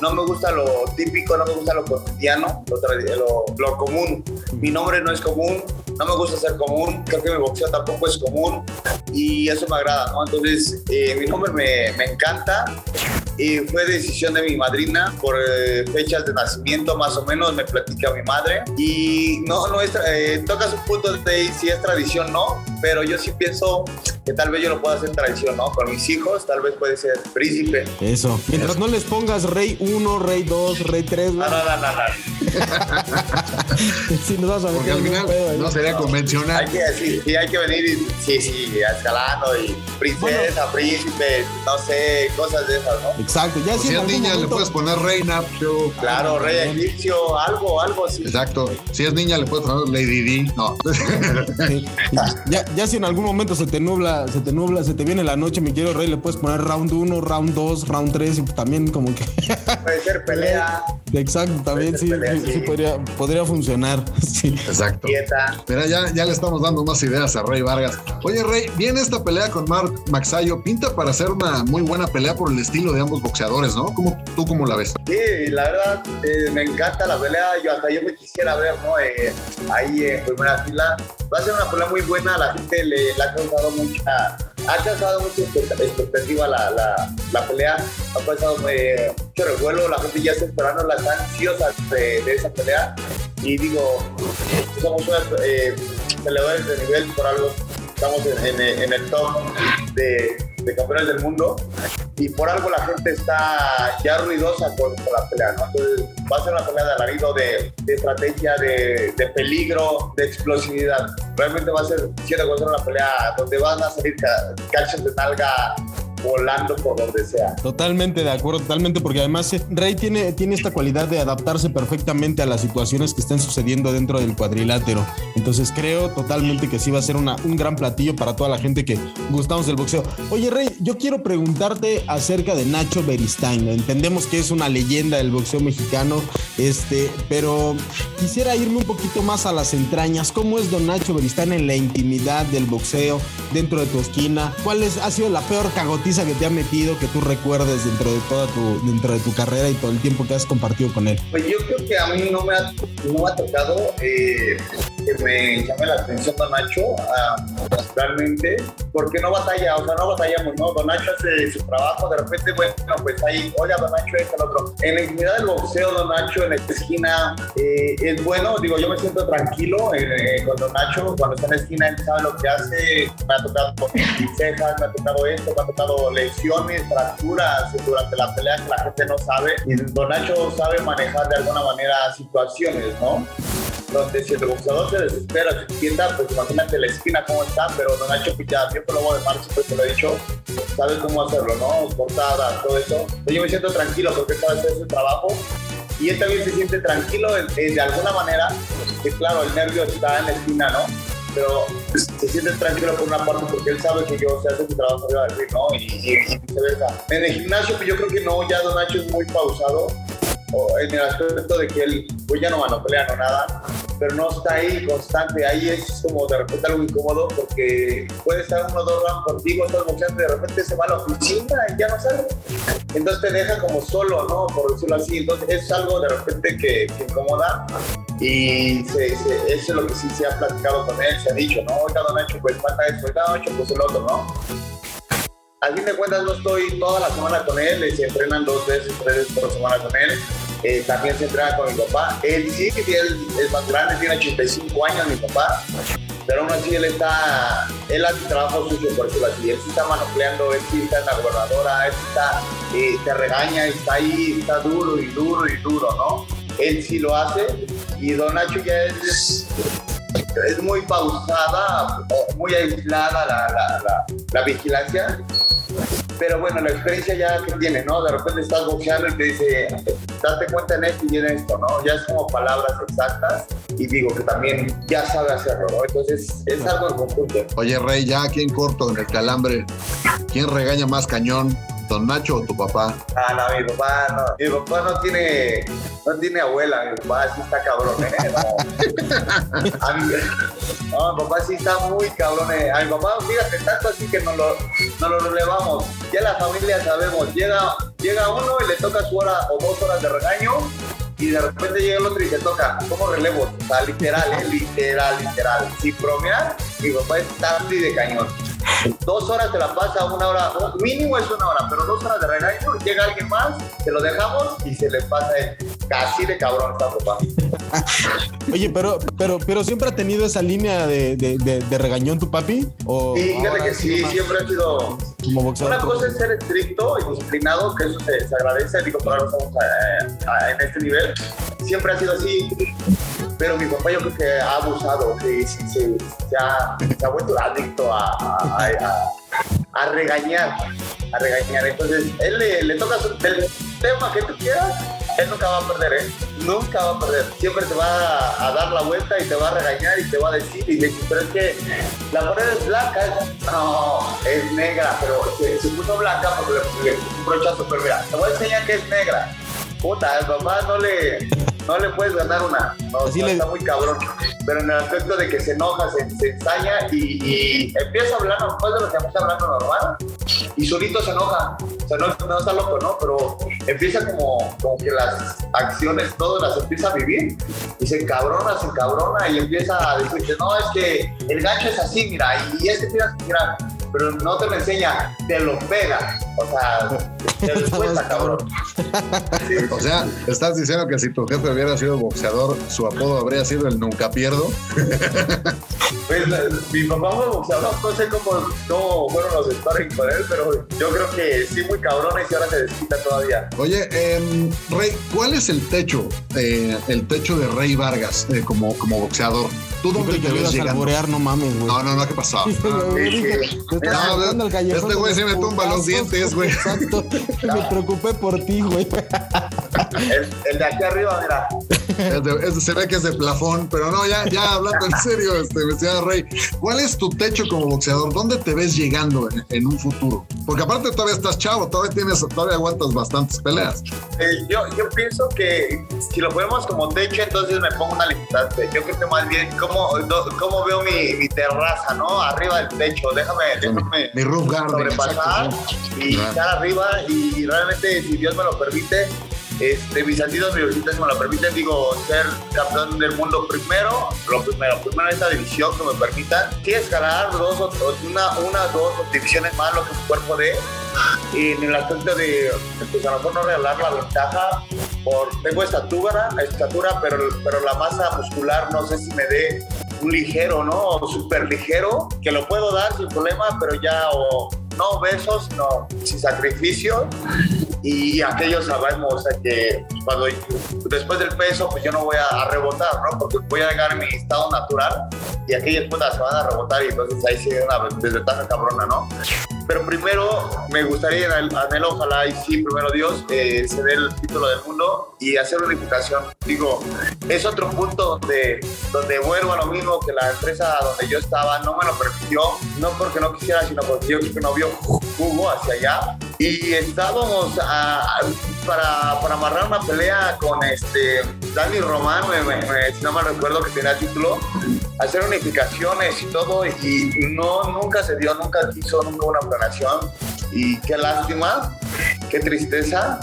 No me gusta lo típico, no me gusta lo cotidiano, lo, lo, lo común. Mi nombre no es común, no me gusta ser común, creo que mi boxeo tampoco es común y eso me agrada, ¿no? Entonces, eh, mi nombre me, me encanta y fue decisión de mi madrina por eh, fechas de nacimiento más o menos me platica mi madre y no no es eh, tocas un punto de si es tradición no pero yo sí pienso que tal vez yo lo pueda hacer traición, ¿no? Con mis hijos, tal vez puede ser príncipe. Eso. Mientras no les pongas rey 1, rey 2, rey 3, No, no, no, no, no. si nos vas a Porque meter final pedo ahí. no sería Hay convencional. que, sí, sí, hay que venir y, sí, sí, escalando y princesa, príncipe, no sé, cosas de esas, ¿no? Exacto, ya O si si en es algún niña, le puedes poner reina. yo- Claro, rey egipcio, algo, algo así. Exacto. Si es niña, le puedes poner Lady D. No. Sí. Ya, ya si en algún momento se te nubla, se te nubla, se te viene la noche, mi querido rey, le puedes poner round 1, round 2, round 3 y también como que... Puede ser pelea, Exacto, también sí, Pelea, sí, sí. sí podría, podría funcionar. Sí. Exacto. dieta. Mira, ya, ya le estamos dando más ideas a Rey Vargas. Oye, Rey, viene esta pelea con Mark Maxayo. Pinta para ser una muy buena pelea por el estilo de ambos boxeadores, ¿no? ¿Cómo, ¿Tú cómo la ves? Sí, la verdad, eh, me encanta la pelea. Yo hasta yo me quisiera ver, ¿no? Eh, ahí en primera fila. Va a ser una pelea muy buena. La le, ha causado mucha, ha causado mucha expect- expectativa la, la, la pelea. Ha causado eh, mucho revuelo. La gente ya está esperando, la está ansiosa de, esa pelea. Y digo, somos eh, peleadores de nivel por algo. Estamos en el top de, de campeones del mundo y por algo la gente está ya ruidosa con, la pelea, ¿no? Entonces va a ser una pelea de alarido, de, estrategia, de, peligro, de explosividad. Realmente va a ser, ser una pelea donde van a salir ca- de nalga volando por donde sea. Totalmente de acuerdo, totalmente, porque además eh, Rey tiene, tiene esta cualidad de adaptarse perfectamente a las situaciones que estén sucediendo dentro del cuadrilátero. Entonces creo totalmente que sí va a ser una, un gran platillo para toda la gente que gustamos del boxeo. Oye, Rey, yo quiero preguntarte acerca de Nacho Beristain. Entendemos que es una leyenda del boxeo mexicano, este, pero quisiera irme un poquito más a las entrañas. ¿Cómo es Don Nacho Beristain en la intimidad del boxeo dentro de tu esquina? ¿Cuál es, ha sido la peor cagotiza que te ha metido que tú recuerdes dentro de toda tu, dentro de tu carrera y todo el tiempo que has compartido con él? Pues yo creo que a mí no me ha, no me ha tocado eh, que me llame la atención Don Nacho, realmente, porque no batalla, o sea, no batallamos, ¿no? Don Nacho hace su trabajo, de repente, bueno, pues ahí, oiga, Don Nacho, esto, el otro. En la intimidad del boxeo, Don Nacho, en esta esquina, eh, es bueno, digo, yo me siento tranquilo eh, eh, con Don Nacho, cuando está en la esquina, él sabe lo que hace, me ha tocado cejas, me ha tocado esto, me ha tocado lesiones, fracturas durante la pelea que la gente no sabe, y Don Nacho sabe manejar de alguna manera situaciones, ¿no? donde si el boxeador se desespera, se piensa, pues imagínate la esquina cómo está, pero Don Nacho pues ya siempre lo de marzo, pues te lo he dicho, sabe cómo hacerlo, ¿no? Portadas, todo eso. Yo me siento tranquilo porque sabe hacer su trabajo y él también se siente tranquilo en- en- de alguna manera, que claro, el nervio está en la esquina, ¿no? Pero se siente tranquilo por una parte porque él sabe que yo sé hacer mi trabajo arriba del ¿no? Y, y- y viceversa. En el gimnasio, pues yo creo que no, ya Don Nacho es muy pausado, o en el aspecto de que él pues ya no manopelea, no nada, pero no está ahí constante, ahí es como de repente algo incómodo porque puede estar uno o dos rounds contigo, estás boxeando y de repente se va a la oficina y ya no sale. Entonces te deja como solo, ¿no? Por decirlo así. Entonces es algo de repente que, que incomoda y eso es lo que sí se ha platicado con él, se ha dicho, ¿no? Oiga, don Nacho, pues falta esto, oiga, Nacho, pues el otro, ¿no? Al fin de cuentas no estoy toda la semana con él, se entrenan dos veces, tres veces por semana con él. Eh, también se entrena con mi papá. Él sí, que él es más grande, tiene 85 años mi papá, pero aún así él está, él hace trabajo sucio, por decirlo así. Él sí está manopleando, él sí está en la gobernadora, él sí está, eh, te regaña, está ahí, está duro y duro y duro, ¿no? Él sí lo hace y Don Nacho ya es es muy pausada, muy aislada la, la, la, la vigilancia. Pero bueno, la experiencia ya que tiene, ¿no? De repente estás boxeando y te dice, date cuenta en esto y en esto, ¿no? Ya es como palabras exactas y digo que también ya sabe hacerlo, ¿no? Entonces es algo en conjunto. Oye, Rey, ya aquí corto, en el calambre, ¿quién regaña más cañón? ¿Don Nacho o tu papá? Ah, no, mi papá no. Mi papá no tiene, no tiene abuela, mi papá sí está cabrón, ¿eh? No. A mi, no, mi papá sí está muy cabrón. eh. A mi papá, fíjate, tanto así que nos lo, nos lo relevamos. Ya la familia sabemos, llega, llega uno y le toca su hora o dos horas de regaño y de repente llega el otro y se toca. ¿Cómo relevos? O sea, literal, eh, literal, literal. Sin bromear, mi papá está así de cañón. Dos horas te la pasa, una hora, mínimo es una hora, pero dos horas de regaño, llega alguien más, te lo dejamos y se le pasa el, casi de cabrón está papá. Oye, pero, pero, pero siempre ha tenido esa línea de, de, de, de regañón tu papi. O Sí, fíjate que sí nomás siempre ha sido como boxeador. Una cosa es ser estricto y disciplinado, que eso se, se agradece, digo, ahora estamos eh, a- en este nivel. Siempre ha sido así, pero mi papá yo creo que ha abusado, que sí, sí, se, ha, se ha vuelto adicto a, a- a- regañar, a regañar. Entonces, él le, toca el tema que tú quieras, él nunca va a perder, ¿eh? Nunca va a perder. Siempre te va a, dar la vuelta y te va a regañar y te va a decir, y dices, pero es que la pared es blanca. No, es negra, pero se, se puso blanca porque le puso un brochazo. Pero mira, te voy a enseñar que es negra. Puta, el papá no le, no le puedes ganar una. No, Así no, le- está muy cabrón. Pero en el aspecto de que se enoja, se, se ensaña y, y empieza a hablar, después de lo que empieza hablando normal, y solito se enoja. O sea, no, no está loco, ¿no? Pero empieza como, como que las acciones, todo las empieza a vivir y se encabrona, se encabrona y empieza a decirte, no, es que el gancho es así, mira, y este tira, mira, pero no te lo enseña, te lo pega. O sea, te lo cuesta, cabrón. O sea, estás diciendo que si tu jefe hubiera sido boxeador, su apodo habría sido el nunca pierdo. Pues, eh, mi papá fue boxeador, no sé cómo, cómo fueron los sparring con él, pero yo creo que sí, muy cabrones y ahora se desquita todavía. Oye, em, Rey, ¿cuál es el techo, eh, el techo de Rey Vargas eh, como, como boxeador? ¿Tú dónde te ibas a llegando? alborear, no mames, güey. No, no, no, ¿qué pasó? Este güey sí me tumba los dientes, güey. Exacto. Me preocupé por ti, güey. El, el de aquí arriba, mira, Es de- es de- se ve que es de plafón, pero no, ya, ya hablando en serio, este, mi estimado Rey, ¿cuál es tu techo como boxeador? ¿Dónde te ves llegando en, en un futuro? Porque aparte todavía estás chavo, todavía tienes, todavía aguantas bastantes peleas. Eh, yo, yo pienso que si lo ponemos como techo, entonces me pongo una limitante. Yo creo que más bien, ¿cómo, cómo veo mi, mi terraza, no? Arriba del techo. Déjame, déjame Mi garden. sobrepasar exacto, y Claro. estar arriba. Y realmente, si Dios me lo permite, este, mis sentidos universitarios me lo permiten, digo, ser campeón del mundo primero. Lo primero, primero esta división que me permitan. Sí, escalar dos o una, una, dos divisiones más, lo que mi cuerpo dé y en el aspecto de pues a lo mejor no regalar la ventaja por tengo estatura estatura pero pero la masa muscular no sé si me dé un ligero no o súper ligero que lo puedo dar sin problema pero ya o no obesos no sin sacrificio. Y aquellos sabemos que después del peso pues yo no voy a, rebotar no porque voy a llegar a mi estado natural y aquellas putas se van a rebotar y entonces ahí sí hay una desventaja cabrona no pero primero me gustaría, anhelo, ojalá y sí, primero Dios, eh, se dé el título del mundo y hacer unificación. Digo, es otro punto donde, donde vuelvo a lo mismo que la empresa donde yo estaba no me lo permitió, no porque no quisiera, sino porque yo no vio jugo hacia allá. Y estábamos para, para amarrar una pelea con este Dani Román, me- me- me- si no mal recuerdo que tenía título, hacer unificaciones y todo, y no, nunca se dio, nunca quiso, nunca una planeación. Y qué lástima, qué tristeza.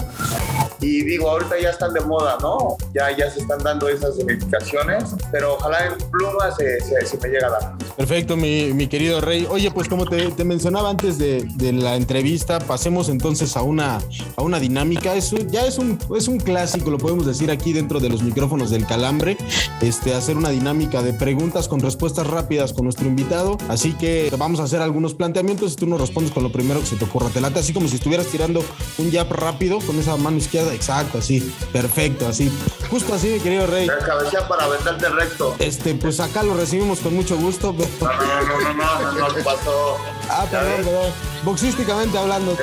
Y digo, ahorita ya están de moda, ¿no? Ya, ya se están dando esas unificaciones, pero ojalá en pluma se, me llegue a dar. Perfecto, mi, mi querido Rey. Oye, pues como te, te mencionaba antes de, de la entrevista, pasemos entonces a una, a una dinámica. Es un- ya es un, es un clásico, lo podemos decir aquí dentro de los micrófonos del calambre, este, hacer una dinámica de preguntas con respuestas rápidas con nuestro invitado. Así que vamos a hacer algunos planteamientos y tú nos respondes con lo primero que se te ocurra. Te late así como si estuvieras tirando un jab rápido con esa mano izquierda. Exacto, así. Perfecto, así. Justo así, mi querido Rey. La cabecea para aventarte recto. Este, pues acá lo recibimos con mucho gusto. pero- No, no, no, no, no, no, no, pasó. Ah, perdón, perdón. Boxísticamente hablando. Eh,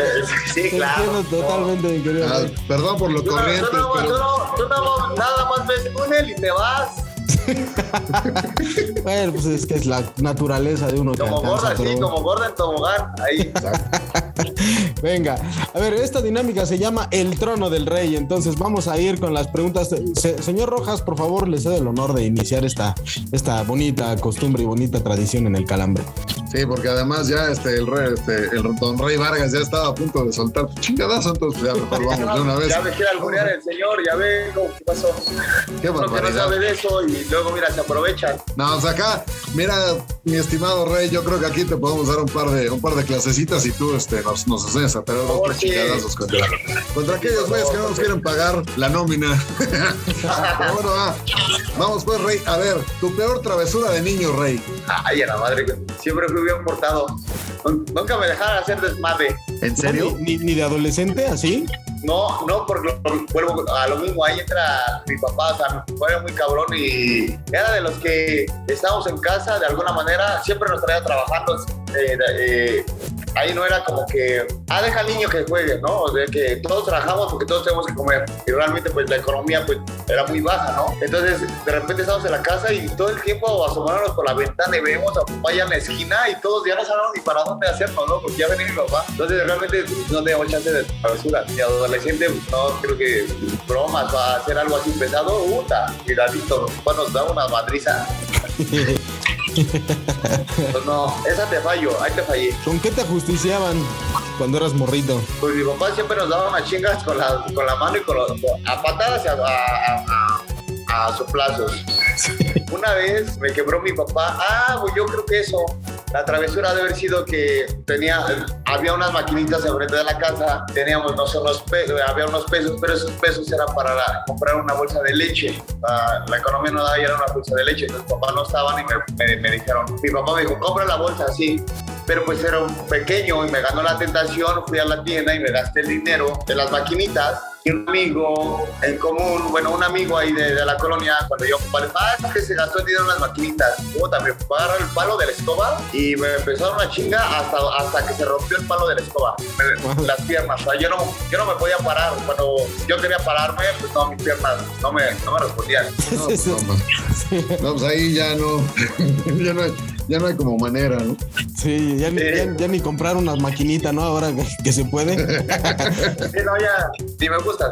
sí, te claro. entiendo totalmente, mi querido Ah, Rey. perdón por lo corriente, tú no- tú pero no- tú no- nada más ves túnel y te vas. Bueno, pues es que es la naturaleza de uno Como gorda, sí, como gorda en tobogán. Ahí. Venga, a ver, esta dinámica se llama El Trono del Rey. Entonces vamos a ir con las preguntas. Se- señor Rojas, por favor, le cedo el honor de iniciar esta, esta bonita costumbre y bonita tradición en el calambre. Sí, porque además ya este, el rey, este, el don Rey Vargas ya estaba a punto de soltar tu chingadazo, entonces ya mejor vamos de una vez. Ya me quiere alburear el señor, ya ve cómo qué pasó. Qué Uno que no barbaridad. sabe de eso y luego, mira, se aprovechan. No, o sea, acá, mira, mi estimado Rey, yo creo que aquí te podemos dar un par de, un par de clasecitas y tú este, nos, nos enseñas a tener otros chingadazos contra, contra aquellos güeyes que no nos quieren pagar la nómina. Pero bueno, va. Vamos pues, Rey. A ver, tu peor travesura de niño, Rey. Ay, a la madre, siempre fui bien portado. Nun- Nunca me dejaron hacer desmadre. ¿En Ni, ni de adolescente, así. No, no, porque vuelvo a lo mismo, ahí entra mi papá, o sea, mi papá era muy cabrón y era de los que estábamos en casa de alguna manera, siempre nos traía trabajando. Eh, ahí no era como que, ah, deja al niño que juegue, ¿no? O sea, que todos trabajamos porque todos tenemos que comer y realmente pues la economía pues era muy baja, ¿no? Entonces de repente estamos en la casa y todo el tiempo asomándonos por la ventana y vemos a papá ya en la esquina y todos ya no sabemos ni para dónde hacernos, ¿no? Porque ya venía mi papá. Entonces realmente no teníamos chance de travesura. Y adolescente no creo que bromas va a hacer algo así pesado, puta, cuidadito, papá nos da una madriza. Pues no, esa te fallo, ahí te fallé. ¿Con qué te ajusticiaban cuando eras morrito? Pues mi papá siempre nos daba unas chingas con la, con la mano y con los, a patadas y a, a, a, a soplazos. Una vez me quebró mi papá. Ah, pues yo creo que eso. La travesura de haber sido que tenía, había unas maquinitas enfrente de la casa, teníamos no solo unos pesos, había unos pesos, pero esos pesos eran para la- comprar una bolsa de leche. La, la economía no daba y era una bolsa de leche, entonces papá no estaban y me, me- me dijeron, mi papá me dijo, compra la bolsa, sí. Pero pues era un pequeño y me ganó la tentación, fui a la tienda y me gasté el dinero de las maquinitas. Y un amigo en común, bueno, un amigo ahí de, de la colonia, cuando yo, dije, ah, es que se gastó el dinero en las maquinitas. Puta, me agarrar el palo de la escoba y me empezó a dar una chinga hasta, hasta que se rompió el palo de la escoba. Me- las piernas, o sea, yo no, yo no me podía parar. Cuando yo quería pararme, pues no, mis piernas no me, no me respondían. No, pues, no, pues, no, pues ahí ya no, ya no hay, ya no hay como manera, ¿no? Sí, ya, ni- ya- ya ni comprar unas maquinitas, ¿no? Ahora que, que se puede. Sí, no, ya, ni me gustan.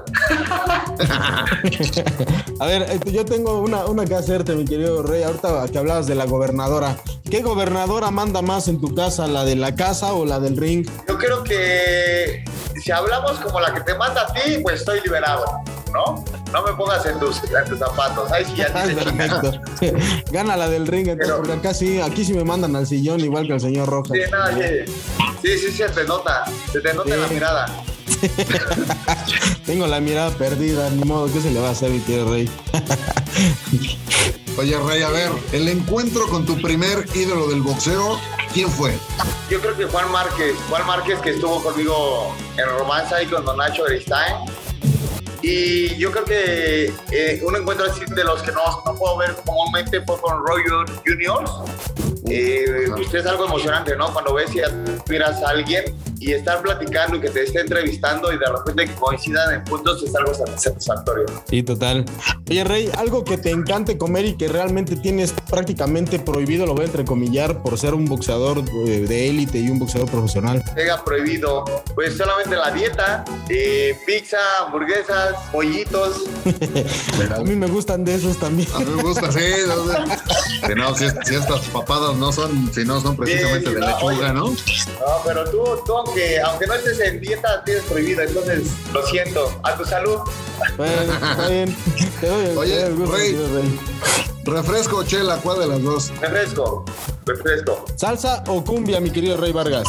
A ver, eh, yo tengo una, una que hacerte, mi querido Rey. Ahorita que hablabas de la gobernadora. ¿Qué gobernadora manda más en tu casa? ¿La de la casa o la del ring? Yo creo que si hablamos como la que te manda a ti, pues estoy liberado, ¿no? No me pongas en tus, en tus zapatos. Ay, sí, ya Ah, te perfecto. Gana la del ring, entonces, porque acá sí, aquí sí me mandan al sillón igual que al señor Rojas. Sí, no, sí, sí, sí, se te nota, se te nota la mirada. Tengo la mirada perdida, ni modo, ¿qué se le va a hacer, mi querido Rey? Oye, Rey, a ver, el encuentro con tu primer ídolo del boxeo, ¿quién fue? Yo creo que Juan Márquez, Juan Márquez que estuvo conmigo en Romanza y con Don Nacho Beristain. Y yo creo que eh, un encuentro así de los que no, no puedo ver comúnmente fue con Roy Juniors. Eh, pues es algo emocionante, ¿no? Cuando ves y admiras a alguien y estar platicando y que te esté entrevistando y de repente coincidan en puntos es algo satisfactorio. Sí, total. Oye, Rey, algo que te encante comer y que realmente tienes prácticamente prohibido, lo voy a entrecomillar, por ser un boxeador eh, de élite y un boxeador profesional. Tenga prohibido, pues solamente la dieta, eh, pizza, hamburguesas, pollitos. A mí me gustan de esos también. A mí me gusta, sí. no sé. Que no, si, si estas papadas no son, si no son precisamente Sí, de no, lechuga, oye. ¿no? No, pero tú, tú aunque, aunque no estés en dieta, tienes prohibido, entonces lo siento. A tu salud. Bueno, está bien. Te doy el, Oye, gusto, Rey. Refresco o chela, ¿cuál de las dos? Refresco, refresco. ¿Salsa o cumbia, mi querido Rey Vargas?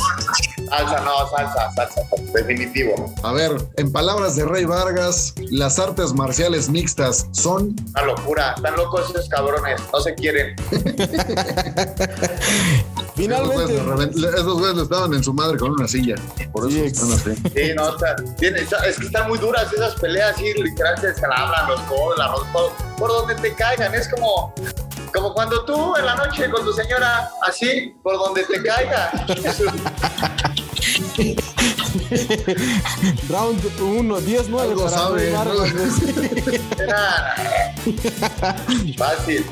Salsa, no, salsa, salsa, definitivo. A ver, en palabras de Rey Vargas, las artes marciales mixtas son. Una locura. Están locos esos cabrones, no se quieren. Finalmente. Esos güeyes, esos güeyes en su madre con una silla. Por eso Sí, están así. Sí, no, está- tiene- está- es que están muy duras esas peleas, sí, literal se descalabran los codos, la por, por donde te caigan. Es como, como cuando tú en la noche con tu señora, así, por donde te caiga. Round 1, 10, 9 Algo sabe. Era fácil.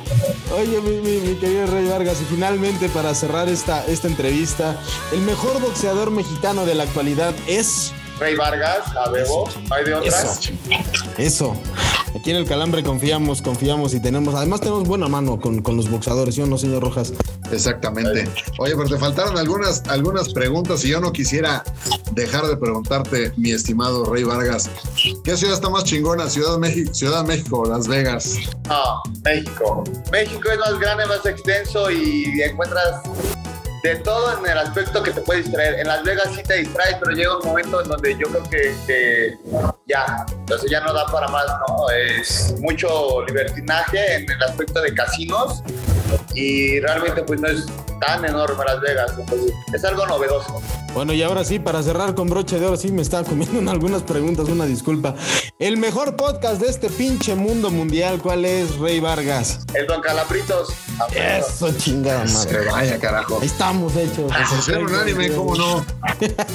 Oye, mi, mi- mi querido Rey Vargas, y finalmente para cerrar esta, esta entrevista, el mejor boxeador mexicano de la actualidad es... Rey Vargas, a Bebo, no hay de otra. Eso. Eso. Aquí en el Calambre confiamos, confiamos y tenemos, además tenemos buena mano con, con los boxeadores, ¿sí o no, señor Rojas? Exactamente. Oye, pero te faltaron algunas, algunas preguntas y yo no quisiera dejar de preguntarte, mi estimado Rey Vargas, ¿qué ciudad está más chingona? ¿Ciudad de México, Ciudad de México o Las Vegas? No, México. México es más grande, más extenso y encuentras de todo en el aspecto que te puede distraer. En Las Vegas sí te distraes, pero llega un momento en donde yo creo que, que ya, entonces ya no da para más, ¿no? Es mucho libertinaje en el aspecto de casinos y realmente pues no es tan enorme Las Vegas, entonces es algo novedoso. Bueno, y ahora sí, para cerrar con broche de oro, sí me estaba comiendo en algunas preguntas, una disculpa. El mejor podcast de este pinche mundo mundial, ¿cuál es, Rey Vargas? El Don Calabritos. Eso, chingada madre. Se vaya, carajo. Ahí estamos hechos. Hacer un anime, ¿cómo no?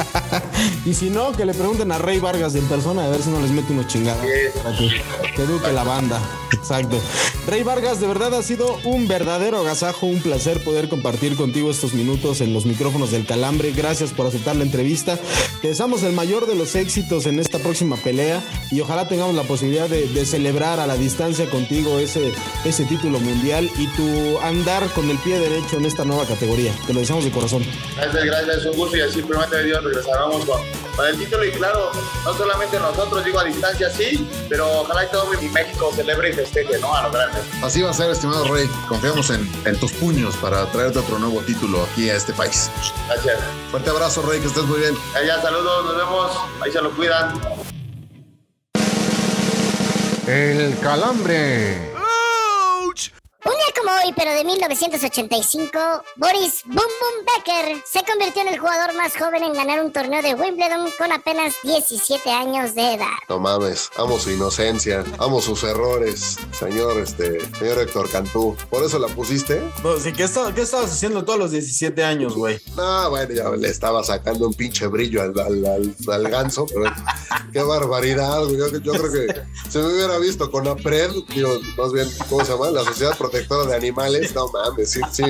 y si no, que le pregunten a Rey Vargas en persona a ver si no les mete unos chingados para que, que eduque la banda. Exacto. Rey Vargas, de verdad ha sido un verdadero agasajo, un placer poder compartir contigo estos minutos en los micrófonos del Calambre. Gracias por aceptar la entrevista. Te deseamos el mayor de los éxitos en esta próxima pelea y ojalá tengamos la posibilidad de, de celebrar a la distancia contigo ese, ese título mundial y tu andar con el pie derecho en esta nueva categoría. Te lo deseamos de corazón. Gracias, gracias, es un gusto y así primero Dios regresaremos con, con el título y claro, no solamente nosotros, digo a distancia sí, pero ojalá y todo mi México celebre y festeje, ¿no? A lo grande. Así va a ser, estimado Rey. Confiamos en, en tus puños para traerte otro nuevo título aquí a este país. Gracias. Fuerte abrazo, Rey, que estés muy bien. Allá, saludos, nos vemos, ahí se lo cuidan. El Calambre. Un día como hoy, pero de 1985, Boris Boom Boom Becker se convirtió en el jugador más joven en ganar un torneo de Wimbledon con apenas 17 años de edad. No mames, amo su inocencia, amo sus errores, señor, este, señor Héctor Cantú. ¿Por eso la pusiste? No, sí, ¿qué, estaba- qué estabas haciendo todos los 17 años, güey? No, bueno, ya le estaba sacando un pinche brillo al, al, al- al ganso, pero qué barbaridad, güey. Yo, yo creo que si me hubiera visto con APRED, digo, más bien, ¿cómo se llama? La Sociedad Protectora de Animales, no mames, sí, sí.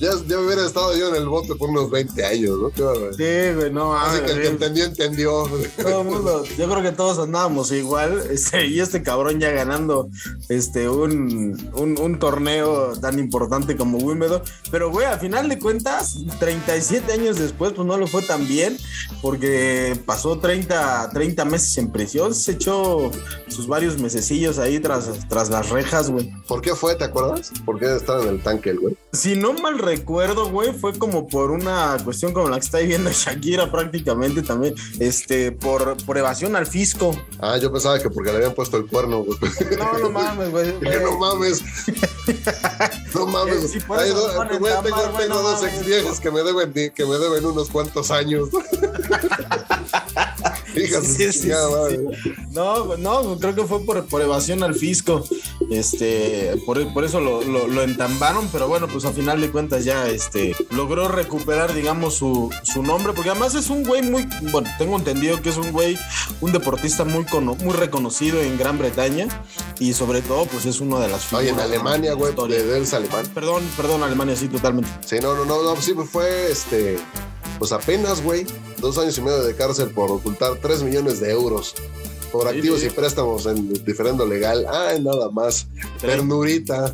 Ya, ya hubiera estado yo en el bote por unos 20 años, ¿no? Sí, güey, no Así mames, que el que entendió, entendió. Todo el mundo, yo creo que todos andábamos igual, este, y este cabrón ya ganando este un, un, un torneo tan importante como Wimbledon, pero güey, a final de cuentas, 37 años después, pues no le fue tan bien, porque pasó 30, 30 meses en prisión, se echó sus varios mesecillos ahí tras, tras las rejas, güey. ¿Por qué fue, te acuerdas? ¿Por qué estaba en el tanque el güey? Si no mal recuerdo, güey, fue como por una cuestión como la que está viviendo Shakira prácticamente también, este, por, por evasión al fisco. Ah, yo pensaba que porque le habían puesto el cuerno, güey. No, no mames, güey. Que no mames. No mames. Eh, me ponen güey, tan tengo, tengo no dos mames. ex viejas que me deben que me deben unos cuantos años. Hijas Sí, sí. No, no, creo que fue por, por evasión al fisco. Este, por, por eso lo, lo, lo entambaron, pero bueno, pues a final de cuentas ya este, logró recuperar, digamos, su, su nombre, porque además es un güey muy, bueno, tengo entendido que es un güey, un deportista muy, cono- muy reconocido en Gran Bretaña y sobre todo, pues es uno de las Oye, en figuras Alemania, de güey, de es alemán. Perdón, perdón, Alemania, sí, totalmente. Sí, no, no, no, no, sí, pues fue este. Pues apenas, güey, dos años y medio de cárcel por ocultar tres millones de euros por Sí, activos sí. y préstamos en diferendo legal. Ay, nada más. Ternurita.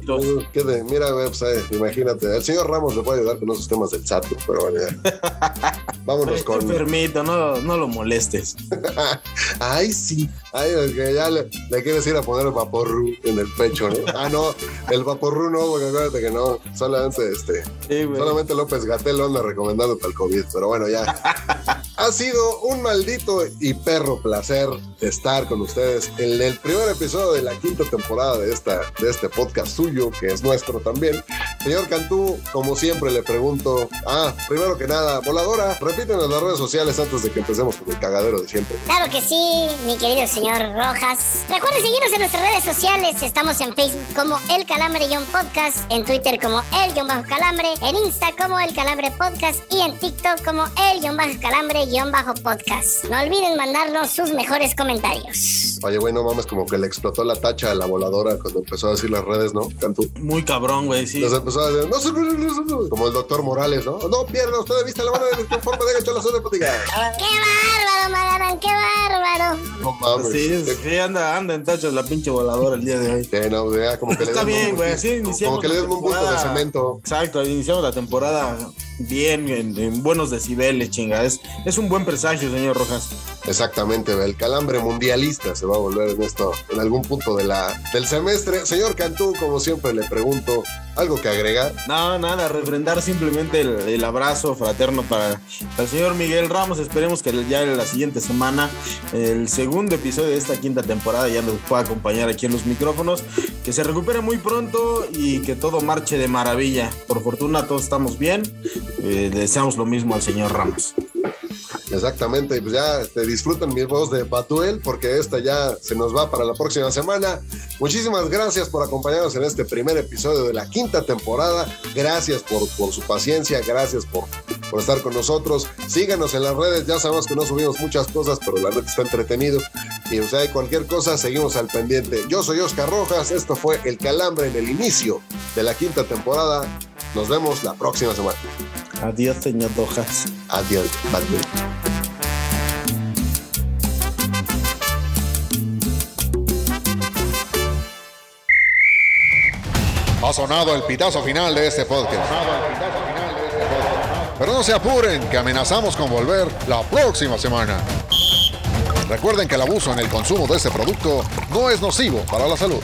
Qué de- mira, pues, eh, imagínate. El señor Ramos le puede ayudar con esos temas del SAT, pero bueno, ya. Vámonos con. enfermito, no, no lo molestes. Ay, sí. Ay, es que ya le, le quieres ir a poner el vaporru en el pecho, ¿no? Ah, no, el vaporru no, porque acuérdate que no. Solamente este. Sí. Solamente López Gatel anda recomendando para el COVID, pero bueno, ya. ha sido un maldito y perro placer estar con ustedes en el primer episodio de la quinta temporada de, esta, de este podcast suyo, que es nuestro también. Señor Cantú, como siempre le pregunto, ah, primero que nada, voladora, repítenos las redes sociales antes de que empecemos con el cagadero de siempre. Claro que sí, mi querido señor Rojas. Recuerden seguirnos en nuestras redes sociales. Estamos en Facebook como El Calambre John Podcast, en Twitter como El Guión Bajo Calambre, en Insta como El Calambre Podcast y en TikTok como El Podcast. No olviden mandarnos sus mejores comentarios. Oye, güey, no mames, como que le explotó la tacha a la voladora cuando empezó a decir las redes, ¿no? Cantú. Muy cabrón, güey, sí. Les empezó a decir, no, se- no, no, no, no, como el doctor Morales, ¿no? No pierda usted de vista la mano de tu forma de hecho la zona de. ¡Qué bárbaro, Magarán! ¡Qué bárbaro! No mames. Sí, sí, anda, anda en tachos la pinche voladora el día de hoy. Sí, no, ya, como que le Está un- bien, güey, así iniciamos. Como que le la den un bulto de cemento. Exacto, iniciamos la temporada bien, en, en buenos decibeles, chinga. Es, es un buen presagio, señor Rojas. Exactamente, el calambre mundialista se va a volver en esto, en algún punto de la, del semestre. Señor Cantú, como siempre le pregunto, ¿algo que agregar? No, nada, refrendar simplemente el, el abrazo fraterno para, para el señor Miguel Ramos. Esperemos que ya en la siguiente semana, el segundo episodio de esta quinta temporada, ya nos pueda acompañar aquí en los micrófonos. Que se recupere muy pronto y que todo marche de maravilla. Por fortuna, todos estamos bien. Eh, deseamos lo mismo al señor Ramos. Exactamente, pues ya este, disfruten mi voz de Batuel porque esta ya se nos va para la próxima semana. Muchísimas gracias por acompañarnos en este primer episodio de la quinta temporada. Gracias por, su paciencia, gracias por, por estar con nosotros. Síganos en las redes, ya sabemos que no subimos muchas cosas, pero la red está entretenido. Y o sea, cualquier cosa, seguimos al pendiente. Yo soy Oscar Rojas, esto fue El Calambre en el inicio de la quinta temporada. Nos vemos la próxima semana. Adiós, señor Rojas. Adiós, Batuel. Ha sonado el pitazo final de este podcast. Pero no se apuren, que amenazamos con volver la próxima semana. Recuerden que el abuso en el consumo de este producto no es nocivo para la salud.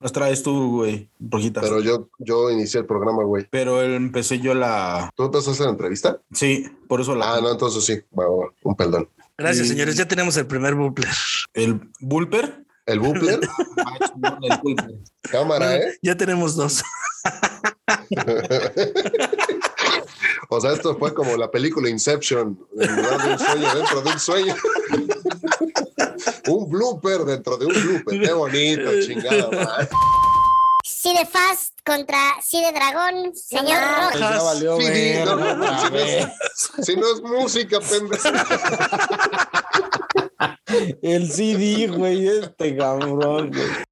Nos traes tú, güey, Rojitas. Pero yo, yo inicié el programa, güey. Pero empecé yo la. ¿Tú empezaste la entrevista? Sí, por eso la. Ah, no, entonces sí. Va. Un perdón. Gracias, Y- señores. Ya tenemos el primer bumpler. ¿El Bulper? ¿El Bupler? Ah. Cámara, ¿eh? Ya tenemos dos. o sea, esto fue como la película Inception, en lugar de un sueño dentro de un sueño. un blooper dentro de un blooper. Qué bonito, chingada. madre. Sí de Fast contra Sí de Dragón, señor Pues ya Rojas. valió Sí, ver, no, no, otra si, no es, si no es música, pendejo. El CD, güey, este cabrón, güey.